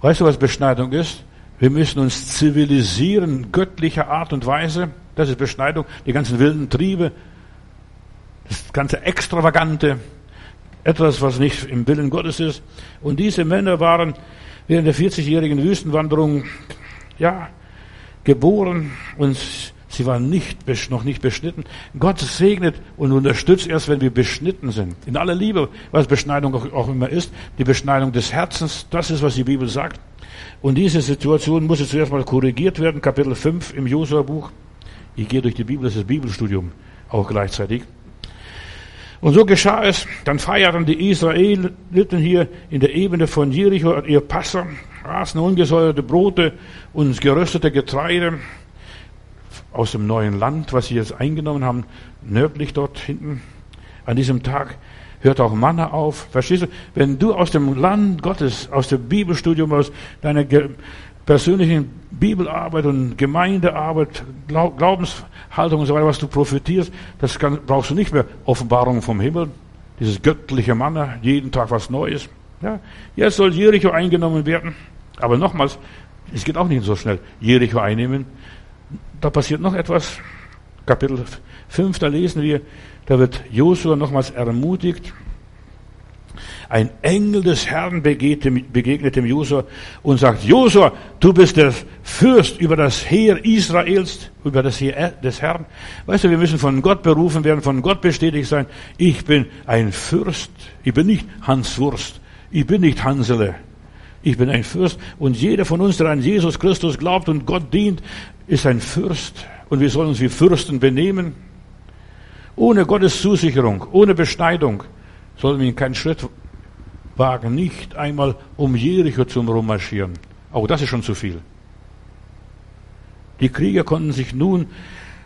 Weißt du, was Beschneidung ist? Wir müssen uns zivilisieren, göttlicher Art und Weise. Das ist Beschneidung. Die ganzen wilden Triebe, das ganze Extravagante, etwas, was nicht im Willen Gottes ist. Und diese Männer waren während der 40-jährigen Wüstenwanderung, ja, geboren und sie waren nicht, noch nicht beschnitten. Gott segnet und unterstützt erst, wenn wir beschnitten sind. In aller Liebe, was Beschneidung auch immer ist, die Beschneidung des Herzens, das ist, was die Bibel sagt. Und diese Situation muss jetzt zuerst mal korrigiert werden. Kapitel 5 im Josua-Buch. Ich gehe durch die Bibel, das ist Bibelstudium auch gleichzeitig. Und so geschah es. Dann feierten die Israeliten hier in der Ebene von Jericho ihr Passa. aßen ungesäuerte Brote und geröstete Getreide aus dem neuen Land, was sie jetzt eingenommen haben, nördlich dort hinten. An diesem Tag hört auch Manna auf. Verstehst du? Wenn du aus dem Land Gottes, aus dem Bibelstudium, aus deiner persönlichen Bibelarbeit und Gemeindearbeit, Glaubenshaltung und so weiter, was du profitierst, das kann, brauchst du nicht mehr Offenbarung vom Himmel, dieses göttliche Manna, jeden Tag was Neues. Ja, jetzt soll Jericho eingenommen werden. Aber nochmals, es geht auch nicht so schnell. Jericho einnehmen. Da passiert noch etwas. Kapitel 5, da lesen wir, da wird Josua nochmals ermutigt. Ein Engel des Herrn begegnet dem Josua und sagt, Josua, du bist der Fürst über das Heer Israels, über das Heer des Herrn. Weißt du, wir müssen von Gott berufen werden, von Gott bestätigt sein. Ich bin ein Fürst. Ich bin nicht Hans Wurst. Ich bin nicht Hansele. Ich bin ein Fürst. Und jeder von uns, der an Jesus Christus glaubt und Gott dient, ist ein Fürst. Und wir sollen uns wie Fürsten benehmen. Ohne Gottes Zusicherung, ohne Beschneidung sollen wir keinen Schritt wagen, nicht einmal um Jericho zum Rummarschieren. Auch das ist schon zu viel. Die Krieger konnten sich nun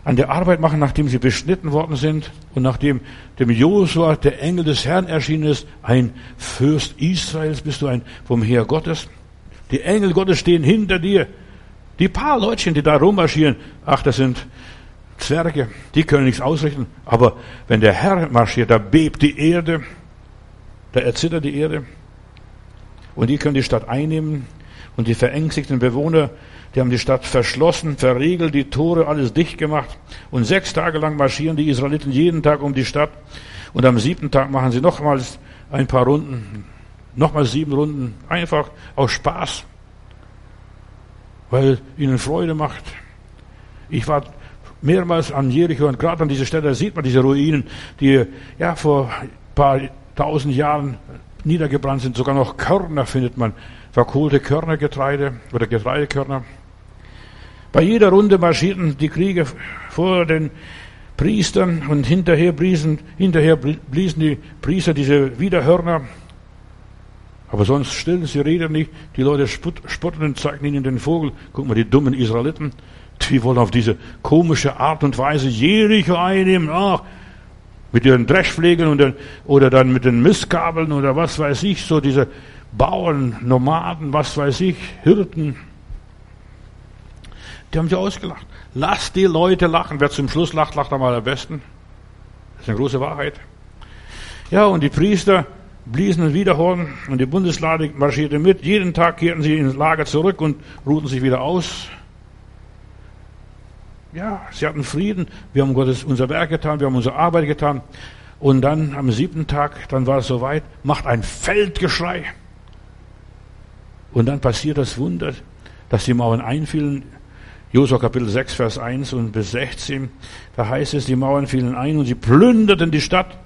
an der Arbeit machen, nachdem sie beschnitten worden sind und nachdem dem Josua der Engel des Herrn erschienen ist, ein Fürst Israels bist du ein vom Heer Gottes. Die Engel Gottes stehen hinter dir. Die paar Leutchen, die da rummarschieren, ach, das sind Zwerge, die können nichts ausrichten. Aber wenn der Herr marschiert, da bebt die Erde, da erzittert die Erde. Und die können die Stadt einnehmen. Und die verängstigten Bewohner, die haben die Stadt verschlossen, verriegelt, die Tore, alles dicht gemacht. Und sechs Tage lang marschieren die Israeliten jeden Tag um die Stadt. Und am siebten Tag machen sie nochmals ein paar Runden, nochmals sieben Runden, einfach aus Spaß, weil ihnen Freude macht. Ich war mehrmals an Jericho und gerade an dieser Stelle sieht man diese Ruinen, die ja vor ein paar tausend Jahren niedergebrannt sind. Sogar noch Körner findet man, verkohlte Körnergetreide oder Getreidekörner. Bei jeder Runde marschierten die Krieger vor den Priestern und hinterher bliesen, hinterher bliesen die Priester diese Widerhörner. Aber sonst still, sie reden nicht. Die Leute spotten und zeigen ihnen den Vogel. Guck mal, die dummen Israeliten. Die wollen auf diese komische Art und Weise Jericho einnehmen. Ach, mit ihren Dreschflegeln und den, oder dann mit den Mistkabeln oder was weiß ich, so diese Bauern, Nomaden, was weiß ich, Hirten. Die haben sie ausgelacht. Lass die Leute lachen. Wer zum Schluss lacht, lacht am allerbesten. Das ist eine große Wahrheit. Ja, und die Priester bliesen ein Widerhorn und die Bundeslade marschierte mit. Jeden Tag kehrten sie ins Lager zurück und ruhten sich wieder aus. Ja, sie hatten Frieden. Wir haben Gottes unser Werk getan, wir haben unsere Arbeit getan. Und dann am siebten Tag, dann war es soweit, macht ein Feldgeschrei. Und dann passiert das Wunder, dass die Mauern einfielen. Josua Kapitel 6, Vers 1 und bis 16. Da heißt es, die Mauern fielen ein und sie plünderten die Stadt.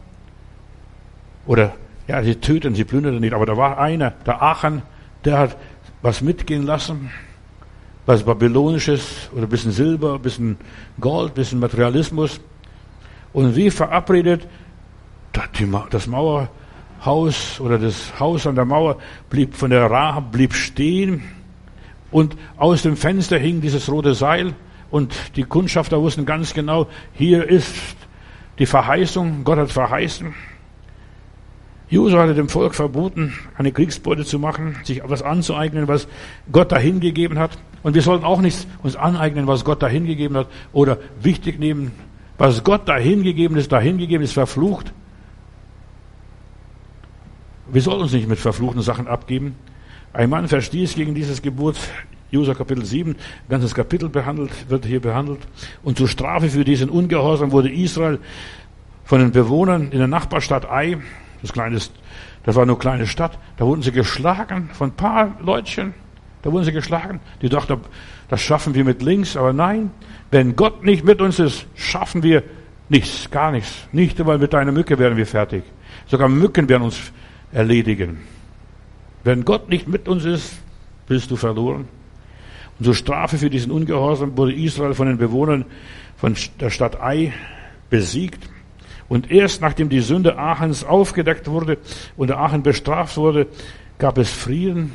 Oder, ja, sie töten, sie plünderten nicht. Aber da war einer, der Aachen, der hat was mitgehen lassen was Babylonisches oder ein bisschen Silber, ein bisschen Gold, ein bisschen Materialismus. Und wie verabredet, das Mauerhaus oder das Haus an der Mauer blieb von der Rahab blieb stehen und aus dem Fenster hing dieses rote Seil und die Kundschafter wussten ganz genau, hier ist die Verheißung, Gott hat verheißen. Josua hatte dem Volk verboten, eine Kriegsbeute zu machen, sich etwas anzueignen, was Gott dahin gegeben hat. Und wir sollten auch nichts uns aneignen, was Gott dahin gegeben hat, oder wichtig nehmen, was Gott dahin gegeben ist, dahin gegeben ist, verflucht. Wir sollten uns nicht mit verfluchten Sachen abgeben. Ein Mann verstieß gegen dieses Gebot, Josua Kapitel 7, ein ganzes Kapitel behandelt, wird hier behandelt. Und zur Strafe für diesen Ungehorsam wurde Israel von den Bewohnern in der Nachbarstadt Ai das, kleine, das war nur eine kleine Stadt. Da wurden sie geschlagen von ein paar Leutchen. Da wurden sie geschlagen. Die dachten, das schaffen wir mit links. Aber nein, wenn Gott nicht mit uns ist, schaffen wir nichts, gar nichts. Nicht einmal mit deiner Mücke werden wir fertig. Sogar Mücken werden uns erledigen. Wenn Gott nicht mit uns ist, bist du verloren. Und zur Strafe für diesen Ungehorsam wurde Israel von den Bewohnern von der Stadt Ai besiegt. Und erst nachdem die Sünde Aachens aufgedeckt wurde und Aachen bestraft wurde, gab es Frieden.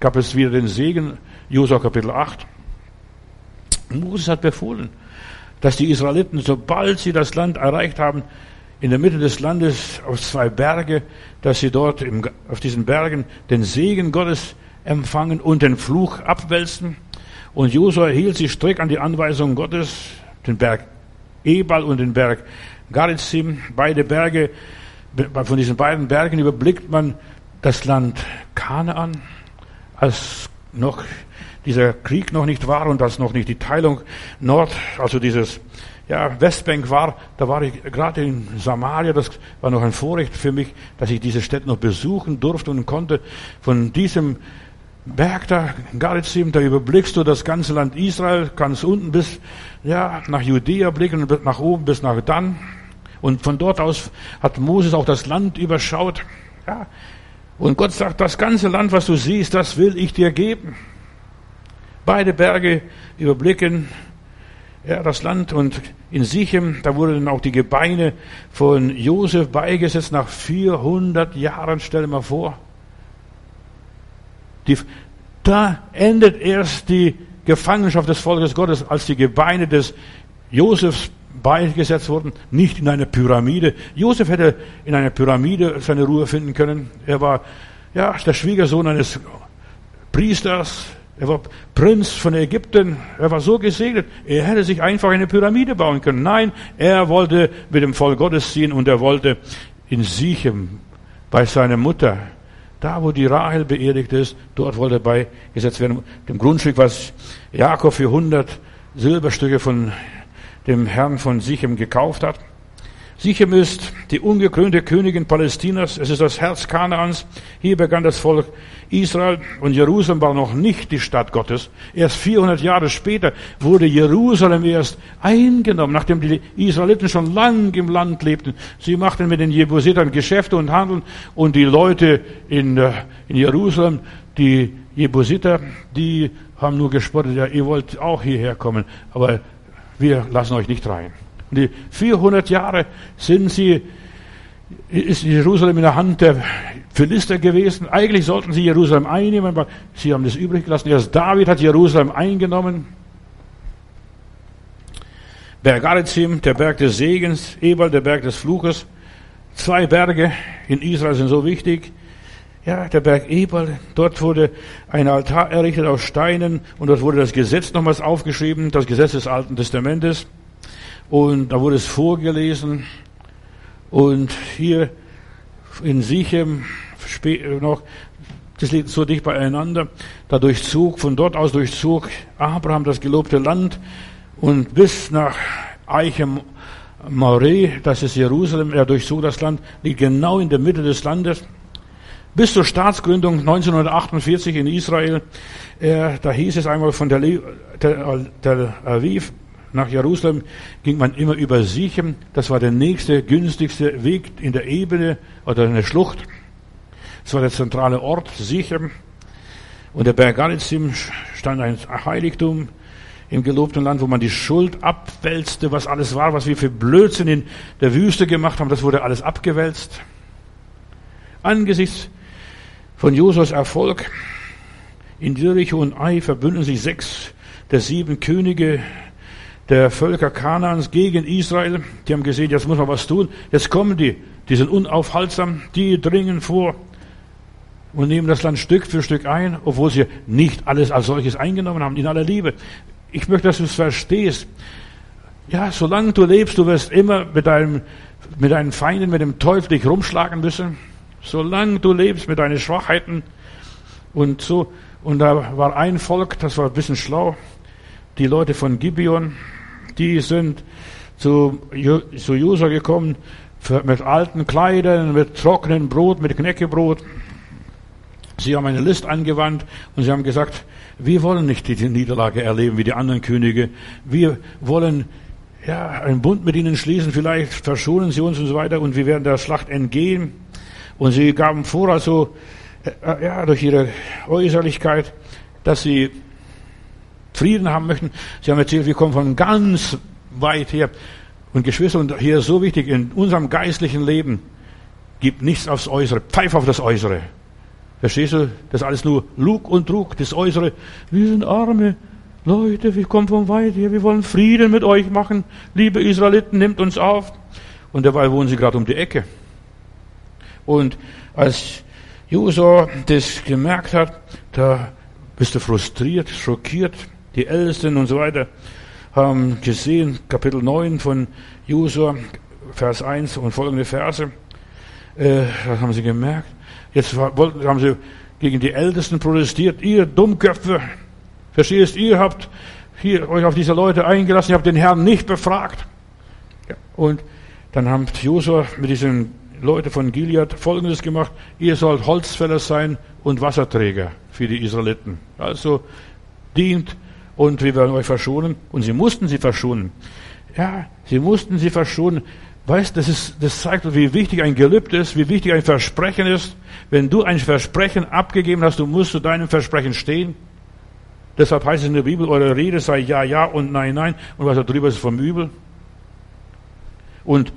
gab es wieder den Segen, Josua Kapitel 8. Moses hat befohlen, dass die Israeliten, sobald sie das Land erreicht haben, in der Mitte des Landes auf zwei Berge, dass sie dort im, auf diesen Bergen den Segen Gottes empfangen und den Fluch abwälzen. Und Josua hielt sich strikt an die Anweisungen Gottes, den Berg Ebal und den Berg Garizim, beide Berge, von diesen beiden Bergen überblickt man das Land Kanaan, als noch dieser Krieg noch nicht war und als noch nicht die Teilung Nord, also dieses ja, Westbank war, da war ich gerade in Samaria, das war noch ein Vorrecht für mich, dass ich diese Städte noch besuchen durfte und konnte. Von diesem Berg da, Garizim, da überblickst du das ganze Land Israel, kannst unten bis, ja, nach Judäa blicken und nach oben bis nach Dan. Und von dort aus hat Moses auch das Land überschaut. Ja. Und Gott sagt, das ganze Land, was du siehst, das will ich dir geben. Beide Berge überblicken ja, das Land und in Sichem, da wurden auch die Gebeine von Josef beigesetzt nach 400 Jahren, stell dir mal vor. Die, da endet erst die Gefangenschaft des Volkes Gottes, als die Gebeine des Josefs beigesetzt wurden, nicht in einer Pyramide. Josef hätte in einer Pyramide seine Ruhe finden können. Er war ja der Schwiegersohn eines Priesters, er war Prinz von Ägypten. Er war so gesegnet. Er hätte sich einfach eine Pyramide bauen können. Nein, er wollte mit dem Volk Gottes ziehen und er wollte in Sichem bei seiner Mutter, da wo die Rahel beerdigt ist, dort wollte er beigesetzt werden. Dem Grundstück, was Jakob für 100 Silberstücke von dem Herrn von Sichem gekauft hat. Sichem ist die ungekrönte Königin Palästinas. Es ist das Herz Kanaans. Hier begann das Volk Israel und Jerusalem war noch nicht die Stadt Gottes. Erst 400 Jahre später wurde Jerusalem erst eingenommen, nachdem die Israeliten schon lang im Land lebten. Sie machten mit den Jebusitern Geschäfte und Handeln und die Leute in, äh, in Jerusalem, die Jebusiter, die haben nur gespottet, ja, ihr wollt auch hierher kommen, aber wir lassen euch nicht rein. Und die 400 Jahre sind sie, ist Jerusalem in der Hand der Philister gewesen. Eigentlich sollten sie Jerusalem einnehmen, aber sie haben das übrig gelassen. Erst David hat Jerusalem eingenommen. Berg Arizim, der Berg des Segens, Ebal, der Berg des Fluches. Zwei Berge in Israel sind so wichtig. Ja, der Berg Ebal, dort wurde ein Altar errichtet aus Steinen und dort wurde das Gesetz nochmals aufgeschrieben, das Gesetz des Alten Testamentes. Und da wurde es vorgelesen. Und hier in Sichem noch, das liegt so dicht beieinander, da durchzog, von dort aus durchzog Abraham das gelobte Land und bis nach Eichem Moreh, das ist Jerusalem, er durchzog das Land, liegt genau in der Mitte des Landes. Bis zur Staatsgründung 1948 in Israel, äh, da hieß es einmal von Tel Aviv nach Jerusalem ging man immer über Sichem. Das war der nächste, günstigste Weg in der Ebene oder eine Schlucht. Das war der zentrale Ort, Sichem. Und der Berg Garizim stand ein Heiligtum im gelobten Land, wo man die Schuld abwälzte, was alles war, was wir für Blödsinn in der Wüste gemacht haben, das wurde alles abgewälzt. Angesichts von Josuas Erfolg in Jericho und Ai verbünden sich sechs der sieben Könige der Völker Kanaans gegen Israel. Die haben gesehen, jetzt muss man was tun. Jetzt kommen die, die sind unaufhaltsam, die dringen vor und nehmen das Land Stück für Stück ein, obwohl sie nicht alles als solches eingenommen haben, in aller Liebe. Ich möchte, dass du es verstehst. Ja, solange du lebst, du wirst immer mit deinem, mit deinen Feinden, mit dem Teufel dich rumschlagen müssen. Solange du lebst mit deinen Schwachheiten und so. Und da war ein Volk, das war ein bisschen schlau. Die Leute von Gibeon, die sind zu, zu Josua gekommen mit alten Kleidern, mit trockenem Brot, mit Knäckebrot. Sie haben eine List angewandt und sie haben gesagt, wir wollen nicht die Niederlage erleben wie die anderen Könige. Wir wollen ja, einen Bund mit ihnen schließen, vielleicht verschonen sie uns und so weiter und wir werden der Schlacht entgehen. Und sie gaben vor, also äh, ja, durch ihre Äußerlichkeit, dass sie Frieden haben möchten. Sie haben erzählt, wir kommen von ganz weit her. Und Geschwister, und hier ist so wichtig, in unserem geistlichen Leben gibt nichts aufs Äußere. Pfeif auf das Äußere. Verstehst du? Das ist alles nur Lug und Trug, das Äußere. Wir sind arme Leute, wir kommen von weit her, wir wollen Frieden mit euch machen. Liebe Israeliten, nimmt uns auf. Und dabei wohnen sie gerade um die Ecke. Und als Josua das gemerkt hat, da bist du frustriert, schockiert. Die Ältesten und so weiter haben gesehen, Kapitel 9 von Josua, Vers 1 und folgende Verse. Äh, das haben sie gemerkt. Jetzt haben sie gegen die Ältesten protestiert. Ihr Dummköpfe, verstehst, ihr habt hier euch auf diese Leute eingelassen, ihr habt den Herrn nicht befragt. Und dann haben Josua mit diesen Leuten von Gilead Folgendes gemacht. Ihr sollt Holzfäller sein und Wasserträger für die Israeliten. Also dient und wir werden euch verschonen. Und sie mussten sie verschonen. Ja, sie mussten sie verschonen. Weißt, das ist, das zeigt, wie wichtig ein Gelübde ist, wie wichtig ein Versprechen ist. Wenn du ein Versprechen abgegeben hast, du musst zu deinem Versprechen stehen. Deshalb heißt es in der Bibel, eure Rede sei ja, ja und nein, nein. Und was da drüber ist vom Übel. Und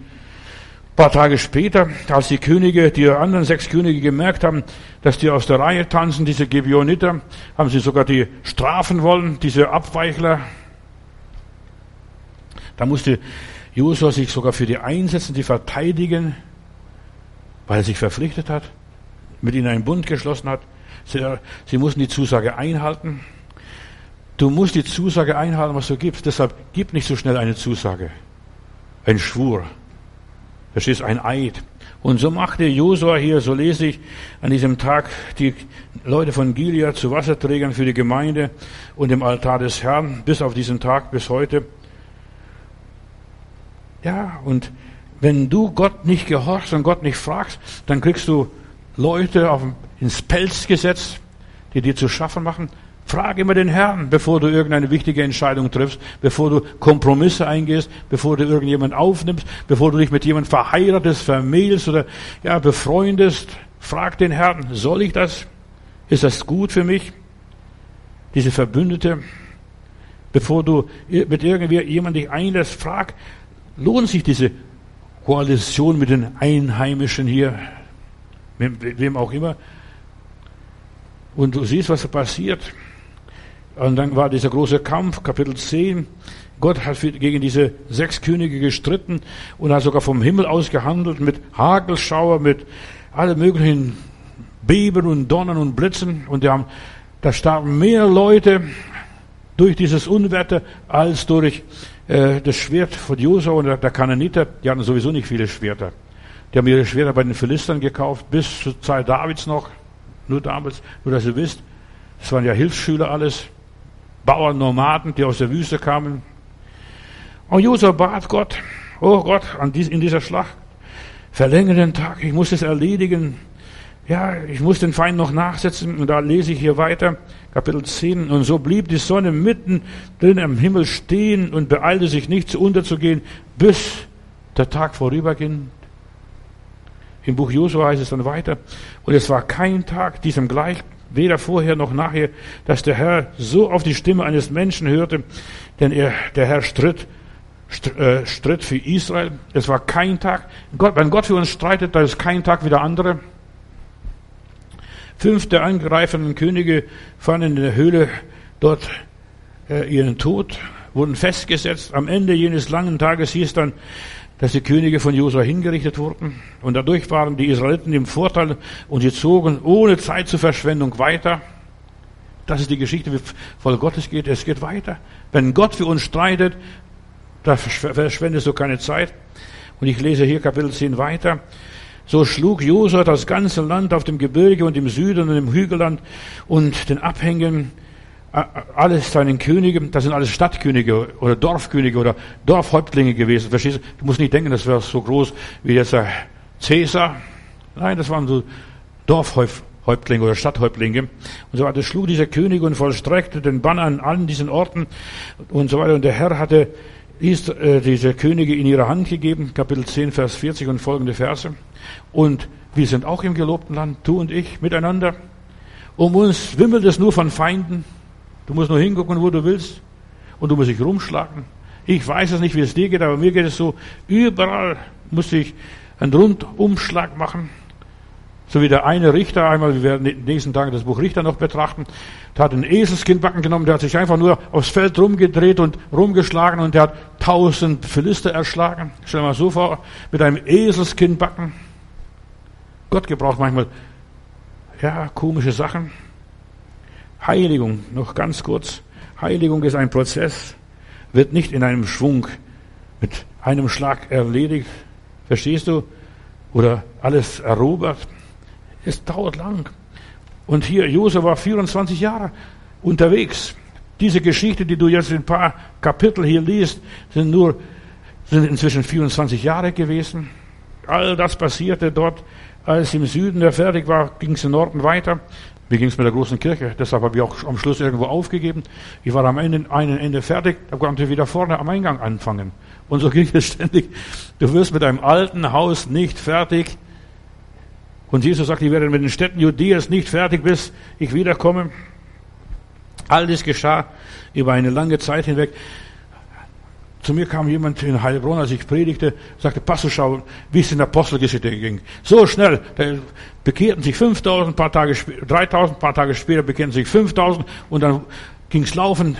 paar Tage später, als die Könige, die anderen sechs Könige gemerkt haben, dass die aus der Reihe tanzen, diese Gebioniter, haben sie sogar die strafen wollen, diese Abweichler. Da musste Josua sich sogar für die einsetzen, die verteidigen, weil er sich verpflichtet hat, mit ihnen einen Bund geschlossen hat. Sie, sie mussten die Zusage einhalten. Du musst die Zusage einhalten, was du gibst. Deshalb gib nicht so schnell eine Zusage. Ein Schwur. Verstehst, ein Eid. Und so machte Josua hier, so lese ich, an diesem Tag die Leute von Gilead zu Wasserträgern für die Gemeinde und dem Altar des Herrn, bis auf diesen Tag, bis heute. Ja, und wenn du Gott nicht gehorchst und Gott nicht fragst, dann kriegst du Leute auf, ins Pelz gesetzt, die dir zu schaffen machen. Frag immer den Herrn, bevor du irgendeine wichtige Entscheidung triffst, bevor du Kompromisse eingehst, bevor du irgendjemand aufnimmst, bevor du dich mit jemandem verheiratest, vermählst oder ja, befreundest. Frag den Herrn, soll ich das? Ist das gut für mich? Diese Verbündete, bevor du mit irgendwie jemand dich einlässt, frag, lohnt sich diese Koalition mit den Einheimischen hier, mit wem auch immer. Und du siehst, was passiert. Und dann war dieser große Kampf, Kapitel 10. Gott hat gegen diese sechs Könige gestritten und hat sogar vom Himmel aus gehandelt mit Hagelschauer, mit alle möglichen Beben und Donnern und Blitzen. Und die haben, da starben mehr Leute durch dieses Unwetter als durch äh, das Schwert von Josua und der, der Kananiter. Die hatten sowieso nicht viele Schwerter. Die haben ihre Schwerter bei den Philistern gekauft, bis zur Zeit Davids noch. Nur damals, nur dass ihr wisst, es waren ja Hilfsschüler alles. Bauern, Nomaden, die aus der Wüste kamen. Und Josua bat Gott, oh Gott, in dieser Schlacht, verlängere den Tag, ich muss es erledigen. Ja, ich muss den Feind noch nachsetzen. Und da lese ich hier weiter, Kapitel 10. Und so blieb die Sonne mitten drin am Himmel stehen und beeilte sich nicht zu unterzugehen, bis der Tag vorüberging. Im Buch Josua heißt es dann weiter. Und es war kein Tag diesem gleich, weder vorher noch nachher, dass der Herr so auf die Stimme eines Menschen hörte, denn er, der Herr stritt, äh, stritt für Israel. Es war kein Tag. Gott, wenn Gott für uns streitet, da ist kein Tag wie der andere. Fünf der angreifenden Könige fanden in der Höhle dort äh, ihren Tod, wurden festgesetzt. Am Ende jenes langen Tages hieß dann, dass die Könige von Josua hingerichtet wurden. Und dadurch waren die Israeliten im Vorteil und sie zogen ohne Zeit zur Verschwendung weiter. Das ist die Geschichte, wie voll Gottes geht. Es geht weiter. Wenn Gott für uns streitet, da verschwendest du keine Zeit. Und ich lese hier Kapitel 10 weiter. So schlug Josua das ganze Land auf dem Gebirge und im Süden und im Hügelland und den Abhängen alles seinen Könige, das sind alles Stadtkönige oder Dorfkönige oder Dorfhäuptlinge gewesen. Verstehst du? Du musst nicht denken, das wäre so groß wie jetzt der Cäsar. Nein, das waren so Dorfhäuptlinge oder Stadthäuptlinge. Und so weiter. Schlug dieser König und vollstreckte den Bann an allen diesen Orten und so weiter. Und der Herr hatte äh, diese Könige in ihre Hand gegeben. Kapitel 10, Vers 40 und folgende Verse. Und wir sind auch im gelobten Land, du und ich, miteinander. Um uns wimmelt es nur von Feinden. Du musst nur hingucken, wo du willst. Und du musst dich rumschlagen. Ich weiß es nicht, wie es dir geht, aber mir geht es so. Überall muss ich einen Rundumschlag machen. So wie der eine Richter einmal, wir werden den nächsten Tagen das Buch Richter noch betrachten, der hat ein Eselskindbacken genommen, der hat sich einfach nur aufs Feld rumgedreht und rumgeschlagen und der hat tausend Philister erschlagen. Stell dir mal so vor, mit einem Eselskindbacken. Gott gebraucht manchmal, ja, komische Sachen. Heiligung, noch ganz kurz. Heiligung ist ein Prozess, wird nicht in einem Schwung mit einem Schlag erledigt. Verstehst du? Oder alles erobert. Es dauert lang. Und hier, Josef war 24 Jahre unterwegs. Diese Geschichte, die du jetzt in ein paar Kapitel hier liest, sind nur, sind inzwischen 24 Jahre gewesen. All das passierte dort, als im Süden der fertig war, ging es im Norden weiter. Wie ging es mit der großen Kirche? Deshalb habe ich auch am Schluss irgendwo aufgegeben. Ich war am Ende, einen Ende fertig, da konnte ich wieder vorne am Eingang anfangen. Und so ging es ständig. Du wirst mit deinem alten Haus nicht fertig. Und Jesus sagt, ich werde mit den Städten Judäas nicht fertig, bis ich wiederkomme. All das geschah über eine lange Zeit hinweg. Zu mir kam jemand in Heilbronn, als ich predigte, sagte, Pastor, schau, wie es in der Apostelgeschichte ging. So schnell, da bekehrten sich 5000, paar Tage, 3000, paar Tage später bekehrten sich 5000 und dann ging es laufen,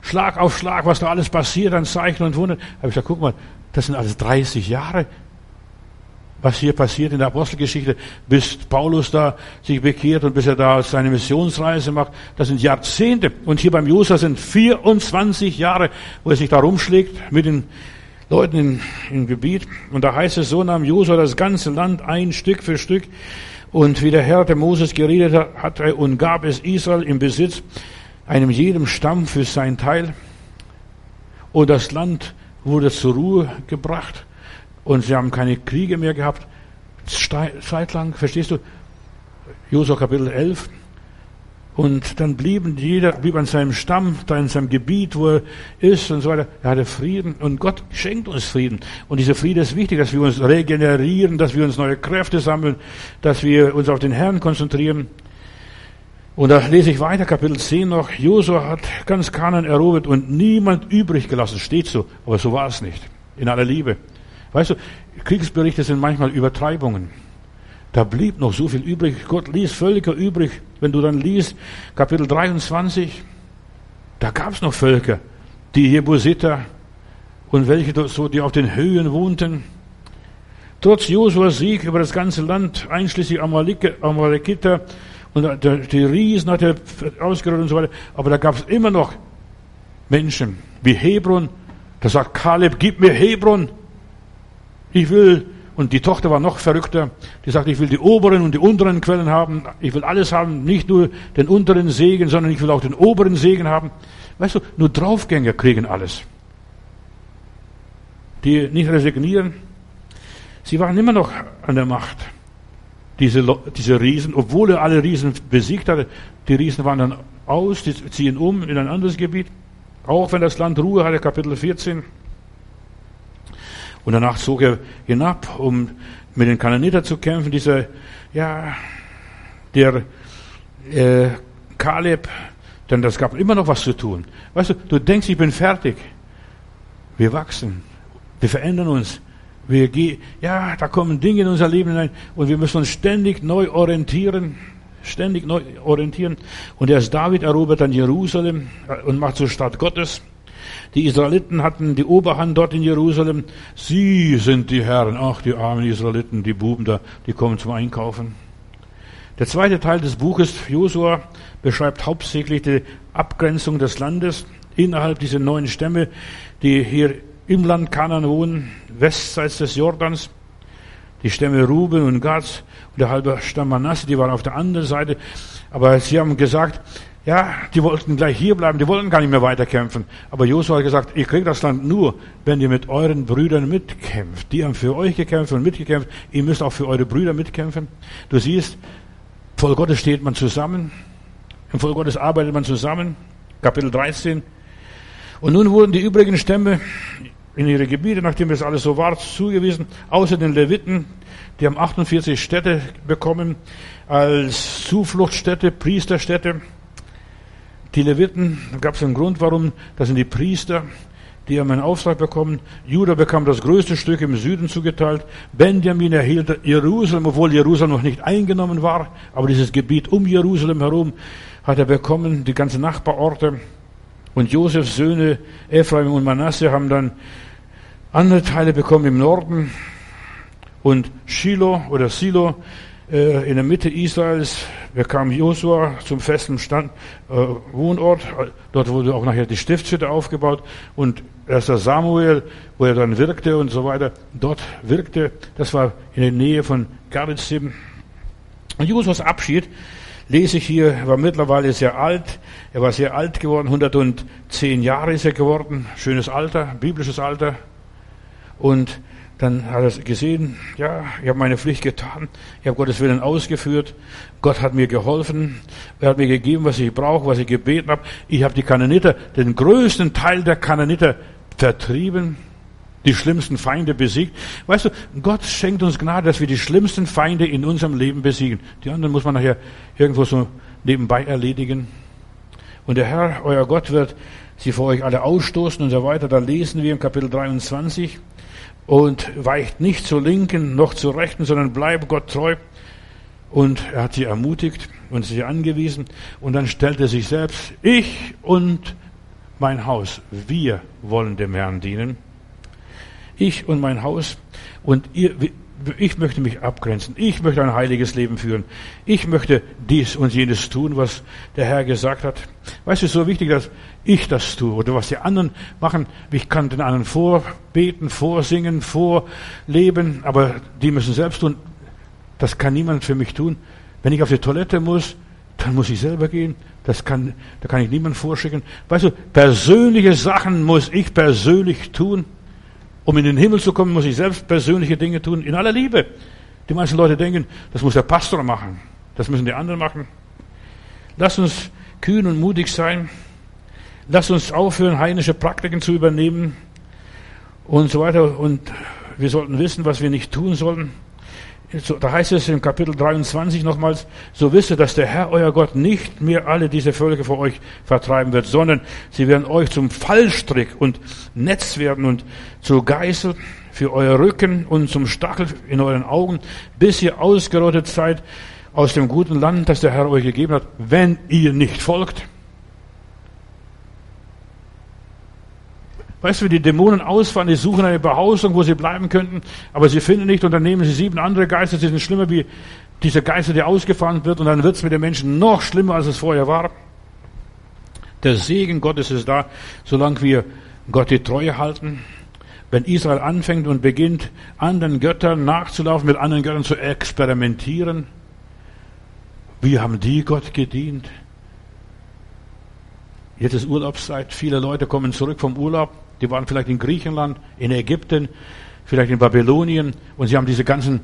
Schlag auf Schlag, was da alles passiert an Zeichen und Wunder. Da habe ich gesagt, guck mal, das sind alles 30 Jahre was hier passiert in der Apostelgeschichte, bis Paulus da sich bekehrt und bis er da seine Missionsreise macht, das sind Jahrzehnte. Und hier beim Josua sind 24 Jahre, wo er sich da rumschlägt mit den Leuten in, im Gebiet. Und da heißt es, so nahm Josua das ganze Land ein, Stück für Stück. Und wie der Herr der Moses geredet hat, hat er und gab es Israel im Besitz, einem jedem Stamm für sein Teil. Und das Land wurde zur Ruhe gebracht und sie haben keine Kriege mehr gehabt. Zeitlang, verstehst du? Josua Kapitel 11. Und dann blieben jeder, blieb an seinem Stamm, da in seinem Gebiet, wo er ist und so weiter. Er hatte Frieden und Gott schenkt uns Frieden. Und dieser Friede ist wichtig, dass wir uns regenerieren, dass wir uns neue Kräfte sammeln, dass wir uns auf den Herrn konzentrieren. Und da lese ich weiter, Kapitel 10 noch. Josua hat ganz Kanan erobert und niemand übrig gelassen. Steht so. Aber so war es nicht. In aller Liebe. Weißt du, Kriegsberichte sind manchmal Übertreibungen. Da blieb noch so viel übrig. Gott ließ Völker übrig. Wenn du dann liest, Kapitel 23, da gab es noch Völker, die Jebusiter und welche so, die auf den Höhen wohnten. Trotz Josuas Sieg über das ganze Land, einschließlich Amalekiter und die Riesen hat er ausgerottet und so weiter, aber da gab es immer noch Menschen wie Hebron. Da sagt Kaleb, gib mir Hebron. Ich will, und die Tochter war noch verrückter, die sagte, ich will die oberen und die unteren Quellen haben, ich will alles haben, nicht nur den unteren Segen, sondern ich will auch den oberen Segen haben. Weißt du, nur Draufgänger kriegen alles. Die nicht resignieren. Sie waren immer noch an der Macht. Diese, diese Riesen, obwohl er alle Riesen besiegt hatte, die Riesen waren dann aus, die ziehen um in ein anderes Gebiet. Auch wenn das Land Ruhe hatte, Kapitel 14. Und danach zog er hinab, um mit den Kananiter zu kämpfen. Dieser, ja, der äh, Kaleb, denn das gab immer noch was zu tun. Weißt du, du denkst, ich bin fertig. Wir wachsen, wir verändern uns. Wir gehen, ja, da kommen Dinge in unser Leben hinein und wir müssen uns ständig neu orientieren, ständig neu orientieren. Und erst David erobert dann Jerusalem und macht zur Stadt Gottes. Die Israeliten hatten die Oberhand dort in Jerusalem. Sie sind die Herren. Ach, die armen Israeliten, die Buben da, die kommen zum Einkaufen. Der zweite Teil des Buches Josua beschreibt hauptsächlich die Abgrenzung des Landes innerhalb dieser neuen Stämme, die hier im Land Kanan wohnen, westseits des Jordans. Die Stämme Ruben und Gad und der halbe Stamm Manasse, die waren auf der anderen Seite. Aber sie haben gesagt, ja, die wollten gleich hier bleiben, die wollten gar nicht mehr weiterkämpfen. Aber Josua hat gesagt, ihr kriegt das Land nur, wenn ihr mit euren Brüdern mitkämpft. Die haben für euch gekämpft und mitgekämpft. Ihr müsst auch für eure Brüder mitkämpfen. Du siehst, voll Gottes steht man zusammen. Im Volk Gottes arbeitet man zusammen. Kapitel 13. Und nun wurden die übrigen Stämme in ihre Gebiete, nachdem es alles so war, zugewiesen, außer den Leviten. Die haben 48 Städte bekommen als Zufluchtsstätte, Priesterstätte. Die Leviten, da gab es einen Grund, warum, das sind die Priester, die haben einen Auftrag bekommen. Judah bekam das größte Stück im Süden zugeteilt. Benjamin erhielt Jerusalem, obwohl Jerusalem noch nicht eingenommen war. Aber dieses Gebiet um Jerusalem herum hat er bekommen, die ganzen Nachbarorte. Und Josefs Söhne Ephraim und Manasse haben dann andere Teile bekommen im Norden. Und Shiloh oder Silo in der Mitte Israels bekam Josua zum festen Stand, äh, Wohnort. Dort wurde auch nachher die Stiftshütte aufgebaut und erster Samuel, wo er dann wirkte und so weiter, dort wirkte. Das war in der Nähe von Garizim. Und Josuas Abschied lese ich hier, er war mittlerweile sehr alt. Er war sehr alt geworden, 110 Jahre ist er geworden. Schönes Alter, biblisches Alter. Und dann hat er gesehen, ja, ich habe meine Pflicht getan, ich habe Gottes Willen ausgeführt, Gott hat mir geholfen, er hat mir gegeben, was ich brauche, was ich gebeten habe. Ich habe die Kananiter, den größten Teil der Kananiter vertrieben, die schlimmsten Feinde besiegt. Weißt du, Gott schenkt uns Gnade, dass wir die schlimmsten Feinde in unserem Leben besiegen. Die anderen muss man nachher irgendwo so nebenbei erledigen. Und der Herr, euer Gott, wird sie vor euch alle ausstoßen und so weiter. Da lesen wir im Kapitel 23 und weicht nicht zur Linken noch zur Rechten, sondern bleibt Gott treu. Und er hat sie ermutigt und sie angewiesen. Und dann stellt er sich selbst, ich und mein Haus, wir wollen dem Herrn dienen. Ich und mein Haus. Und ihr, ich möchte mich abgrenzen. Ich möchte ein heiliges Leben führen. Ich möchte dies und jenes tun, was der Herr gesagt hat. Weißt du, es ist so wichtig, dass ich das tue oder was die anderen machen. Ich kann den anderen vorbeten, vorsingen, vorleben, aber die müssen selbst tun. Das kann niemand für mich tun. Wenn ich auf die Toilette muss, dann muss ich selber gehen. Das kann, da kann ich niemand vorschicken. Weißt du, persönliche Sachen muss ich persönlich tun. Um in den Himmel zu kommen, muss ich selbst persönliche Dinge tun, in aller Liebe. Die meisten Leute denken, das muss der Pastor machen, das müssen die anderen machen. Lass uns kühn und mutig sein. Lass uns aufhören, heinische Praktiken zu übernehmen und so weiter. Und wir sollten wissen, was wir nicht tun sollen da heißt es im Kapitel 23 nochmals, so wisse, dass der Herr, euer Gott, nicht mehr alle diese Völker vor euch vertreiben wird, sondern sie werden euch zum Fallstrick und Netz werden und zu Geißel für euer Rücken und zum Stachel in euren Augen, bis ihr ausgerottet seid aus dem guten Land, das der Herr euch gegeben hat, wenn ihr nicht folgt. Weißt du, wie die Dämonen ausfahren, die suchen eine Behausung, wo sie bleiben könnten, aber sie finden nicht und dann nehmen sie sieben andere Geister, die sind schlimmer wie dieser Geister, der ausgefahren wird und dann wird es mit den Menschen noch schlimmer, als es vorher war. Der Segen Gottes ist da, solange wir Gott die Treue halten. Wenn Israel anfängt und beginnt, anderen Göttern nachzulaufen, mit anderen Göttern zu experimentieren, wie haben die Gott gedient? Jetzt ist Urlaubszeit, viele Leute kommen zurück vom Urlaub die waren vielleicht in Griechenland, in Ägypten, vielleicht in Babylonien und sie haben diese ganzen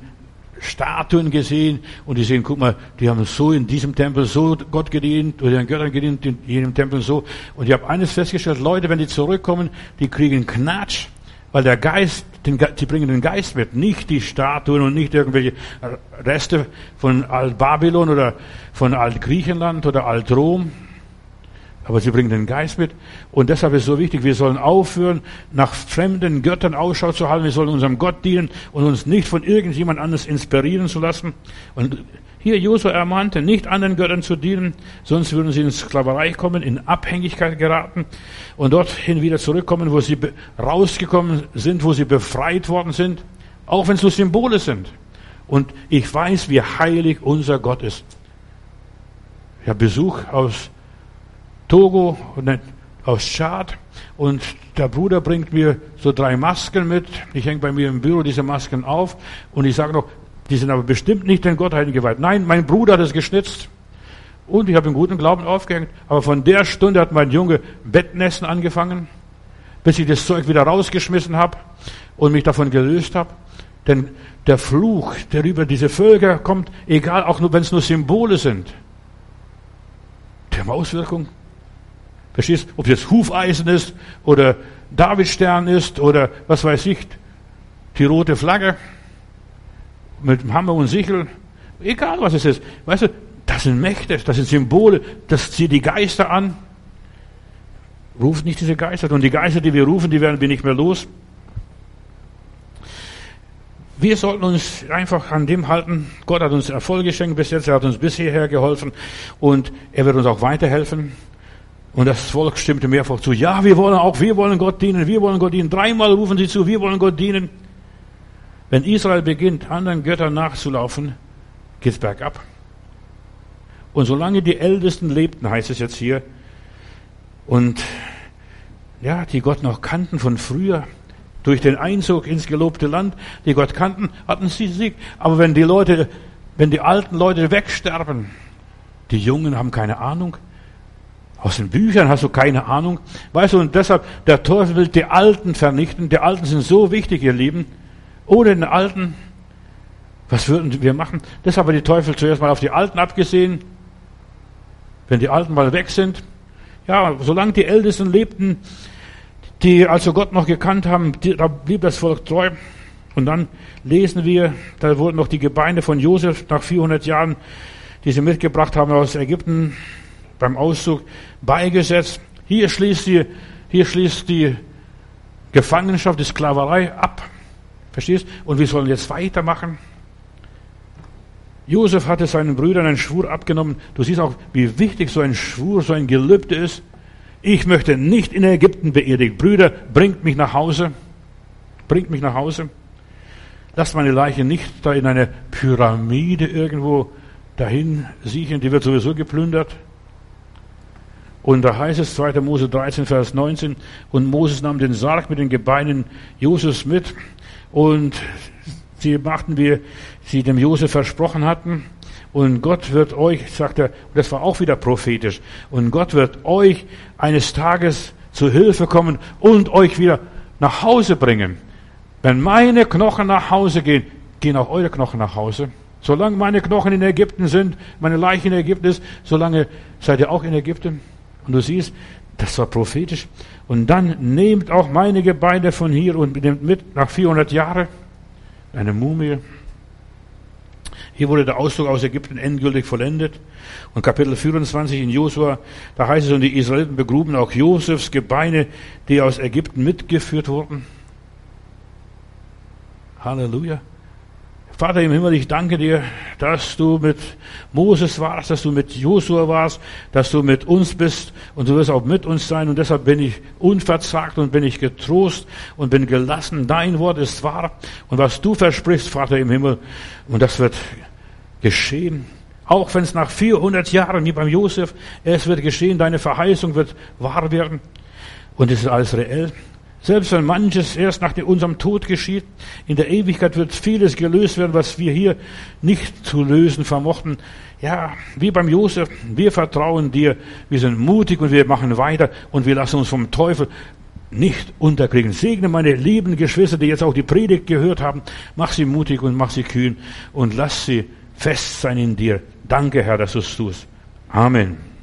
Statuen gesehen und die sehen, guck mal, die haben so in diesem Tempel so Gott gedient oder den Göttern gedient, in jedem Tempel so. Und ich habe eines festgestellt, Leute, wenn die zurückkommen, die kriegen Knatsch, weil der Geist, den, die bringen den Geist mit, nicht die Statuen und nicht irgendwelche Reste von Alt-Babylon oder von Alt-Griechenland oder Alt-Rom, aber sie bringen den Geist mit. Und deshalb ist so wichtig, wir sollen aufhören, nach fremden Göttern Ausschau zu halten. Wir sollen unserem Gott dienen und uns nicht von irgendjemand anders inspirieren zu lassen. Und hier Josua ermahnte, nicht anderen Göttern zu dienen, sonst würden sie in Sklaverei kommen, in Abhängigkeit geraten und dorthin wieder zurückkommen, wo sie rausgekommen sind, wo sie befreit worden sind, auch wenn es nur Symbole sind. Und ich weiß, wie heilig unser Gott ist. Ich habe Besuch aus Togo aus Tschad und der Bruder bringt mir so drei Masken mit. Ich hänge bei mir im Büro diese Masken auf und ich sage noch, die sind aber bestimmt nicht den Gottheiten geweiht. Nein, mein Bruder hat es geschnitzt und ich habe im guten Glauben aufgehängt. Aber von der Stunde hat mein Junge Bettnässen angefangen, bis ich das Zeug wieder rausgeschmissen habe und mich davon gelöst habe. Denn der Fluch, der über diese Völker kommt, egal auch nur, wenn es nur Symbole sind, die haben Auswirkungen Verstehst? Ob es Hufeisen ist oder Davidstern ist oder was weiß ich, die rote Flagge mit Hammer und Sichel. Egal was es ist. Weißt du, das sind Mächte, das sind Symbole, das zieht die Geister an. Ruft nicht diese Geister. Und die Geister, die wir rufen, die werden wir nicht mehr los. Wir sollten uns einfach an dem halten. Gott hat uns Erfolg geschenkt bis jetzt. Er hat uns bis hierher geholfen. Und er wird uns auch weiterhelfen. Und das Volk stimmte mehrfach zu. Ja, wir wollen auch, wir wollen Gott dienen, wir wollen Gott dienen. Dreimal rufen sie zu, wir wollen Gott dienen. Wenn Israel beginnt, anderen Göttern nachzulaufen, geht's bergab. Und solange die Ältesten lebten, heißt es jetzt hier, und ja, die Gott noch kannten von früher, durch den Einzug ins gelobte Land, die Gott kannten, hatten sie Sieg. Aber wenn die Leute, wenn die alten Leute wegsterben, die Jungen haben keine Ahnung. Aus den Büchern hast du keine Ahnung. Weißt du, und deshalb, der Teufel will die Alten vernichten. Die Alten sind so wichtig, ihr Lieben. Ohne den Alten, was würden wir machen? Deshalb hat die Teufel zuerst mal auf die Alten abgesehen. Wenn die Alten mal weg sind, ja, solange die Ältesten lebten, die also Gott noch gekannt haben, die, da blieb das Volk treu. Und dann lesen wir, da wurden noch die Gebeine von Josef nach 400 Jahren, die sie mitgebracht haben aus Ägypten beim Auszug, beigesetzt. Hier schließt die, hier schließt die Gefangenschaft, die Sklaverei ab. Verstehst? Und wir sollen jetzt weitermachen. Josef hatte seinen Brüdern einen Schwur abgenommen. Du siehst auch, wie wichtig so ein Schwur, so ein Gelübde ist. Ich möchte nicht in Ägypten beerdigt. Brüder, bringt mich nach Hause. Bringt mich nach Hause. Lasst meine Leiche nicht da in eine Pyramide irgendwo dahin siechen. Die wird sowieso geplündert. Und da heißt es 2. Mose 13, Vers 19, und Moses nahm den Sarg mit den Gebeinen Josefs mit und sie machten, wie sie dem Josef versprochen hatten. Und Gott wird euch, sagt er, das war auch wieder prophetisch, und Gott wird euch eines Tages zu Hilfe kommen und euch wieder nach Hause bringen. Wenn meine Knochen nach Hause gehen, gehen auch eure Knochen nach Hause. Solange meine Knochen in Ägypten sind, meine Leiche in Ägypten ist, solange seid ihr auch in Ägypten. Und du siehst, das war prophetisch. Und dann nehmt auch meine Gebeine von hier und nehmt mit nach 400 Jahren eine Mumie. Hier wurde der Auszug aus Ägypten endgültig vollendet. Und Kapitel 24 in Josua, da heißt es, und die Israeliten begruben auch Josefs Gebeine, die aus Ägypten mitgeführt wurden. Halleluja. Vater im Himmel, ich danke dir, dass du mit Moses warst, dass du mit Josua warst, dass du mit uns bist und du wirst auch mit uns sein und deshalb bin ich unverzagt und bin ich getrost und bin gelassen. Dein Wort ist wahr und was du versprichst, Vater im Himmel, und das wird geschehen. Auch wenn es nach 400 Jahren wie beim Josef, es wird geschehen, deine Verheißung wird wahr werden und es ist alles reell. Selbst wenn manches erst nach unserem Tod geschieht, in der Ewigkeit wird vieles gelöst werden, was wir hier nicht zu lösen vermochten. Ja, wie beim Josef, wir vertrauen dir, wir sind mutig und wir machen weiter und wir lassen uns vom Teufel nicht unterkriegen. Segne meine lieben Geschwister, die jetzt auch die Predigt gehört haben. Mach sie mutig und mach sie kühn und lass sie fest sein in dir. Danke, Herr, dass du es tust. Amen.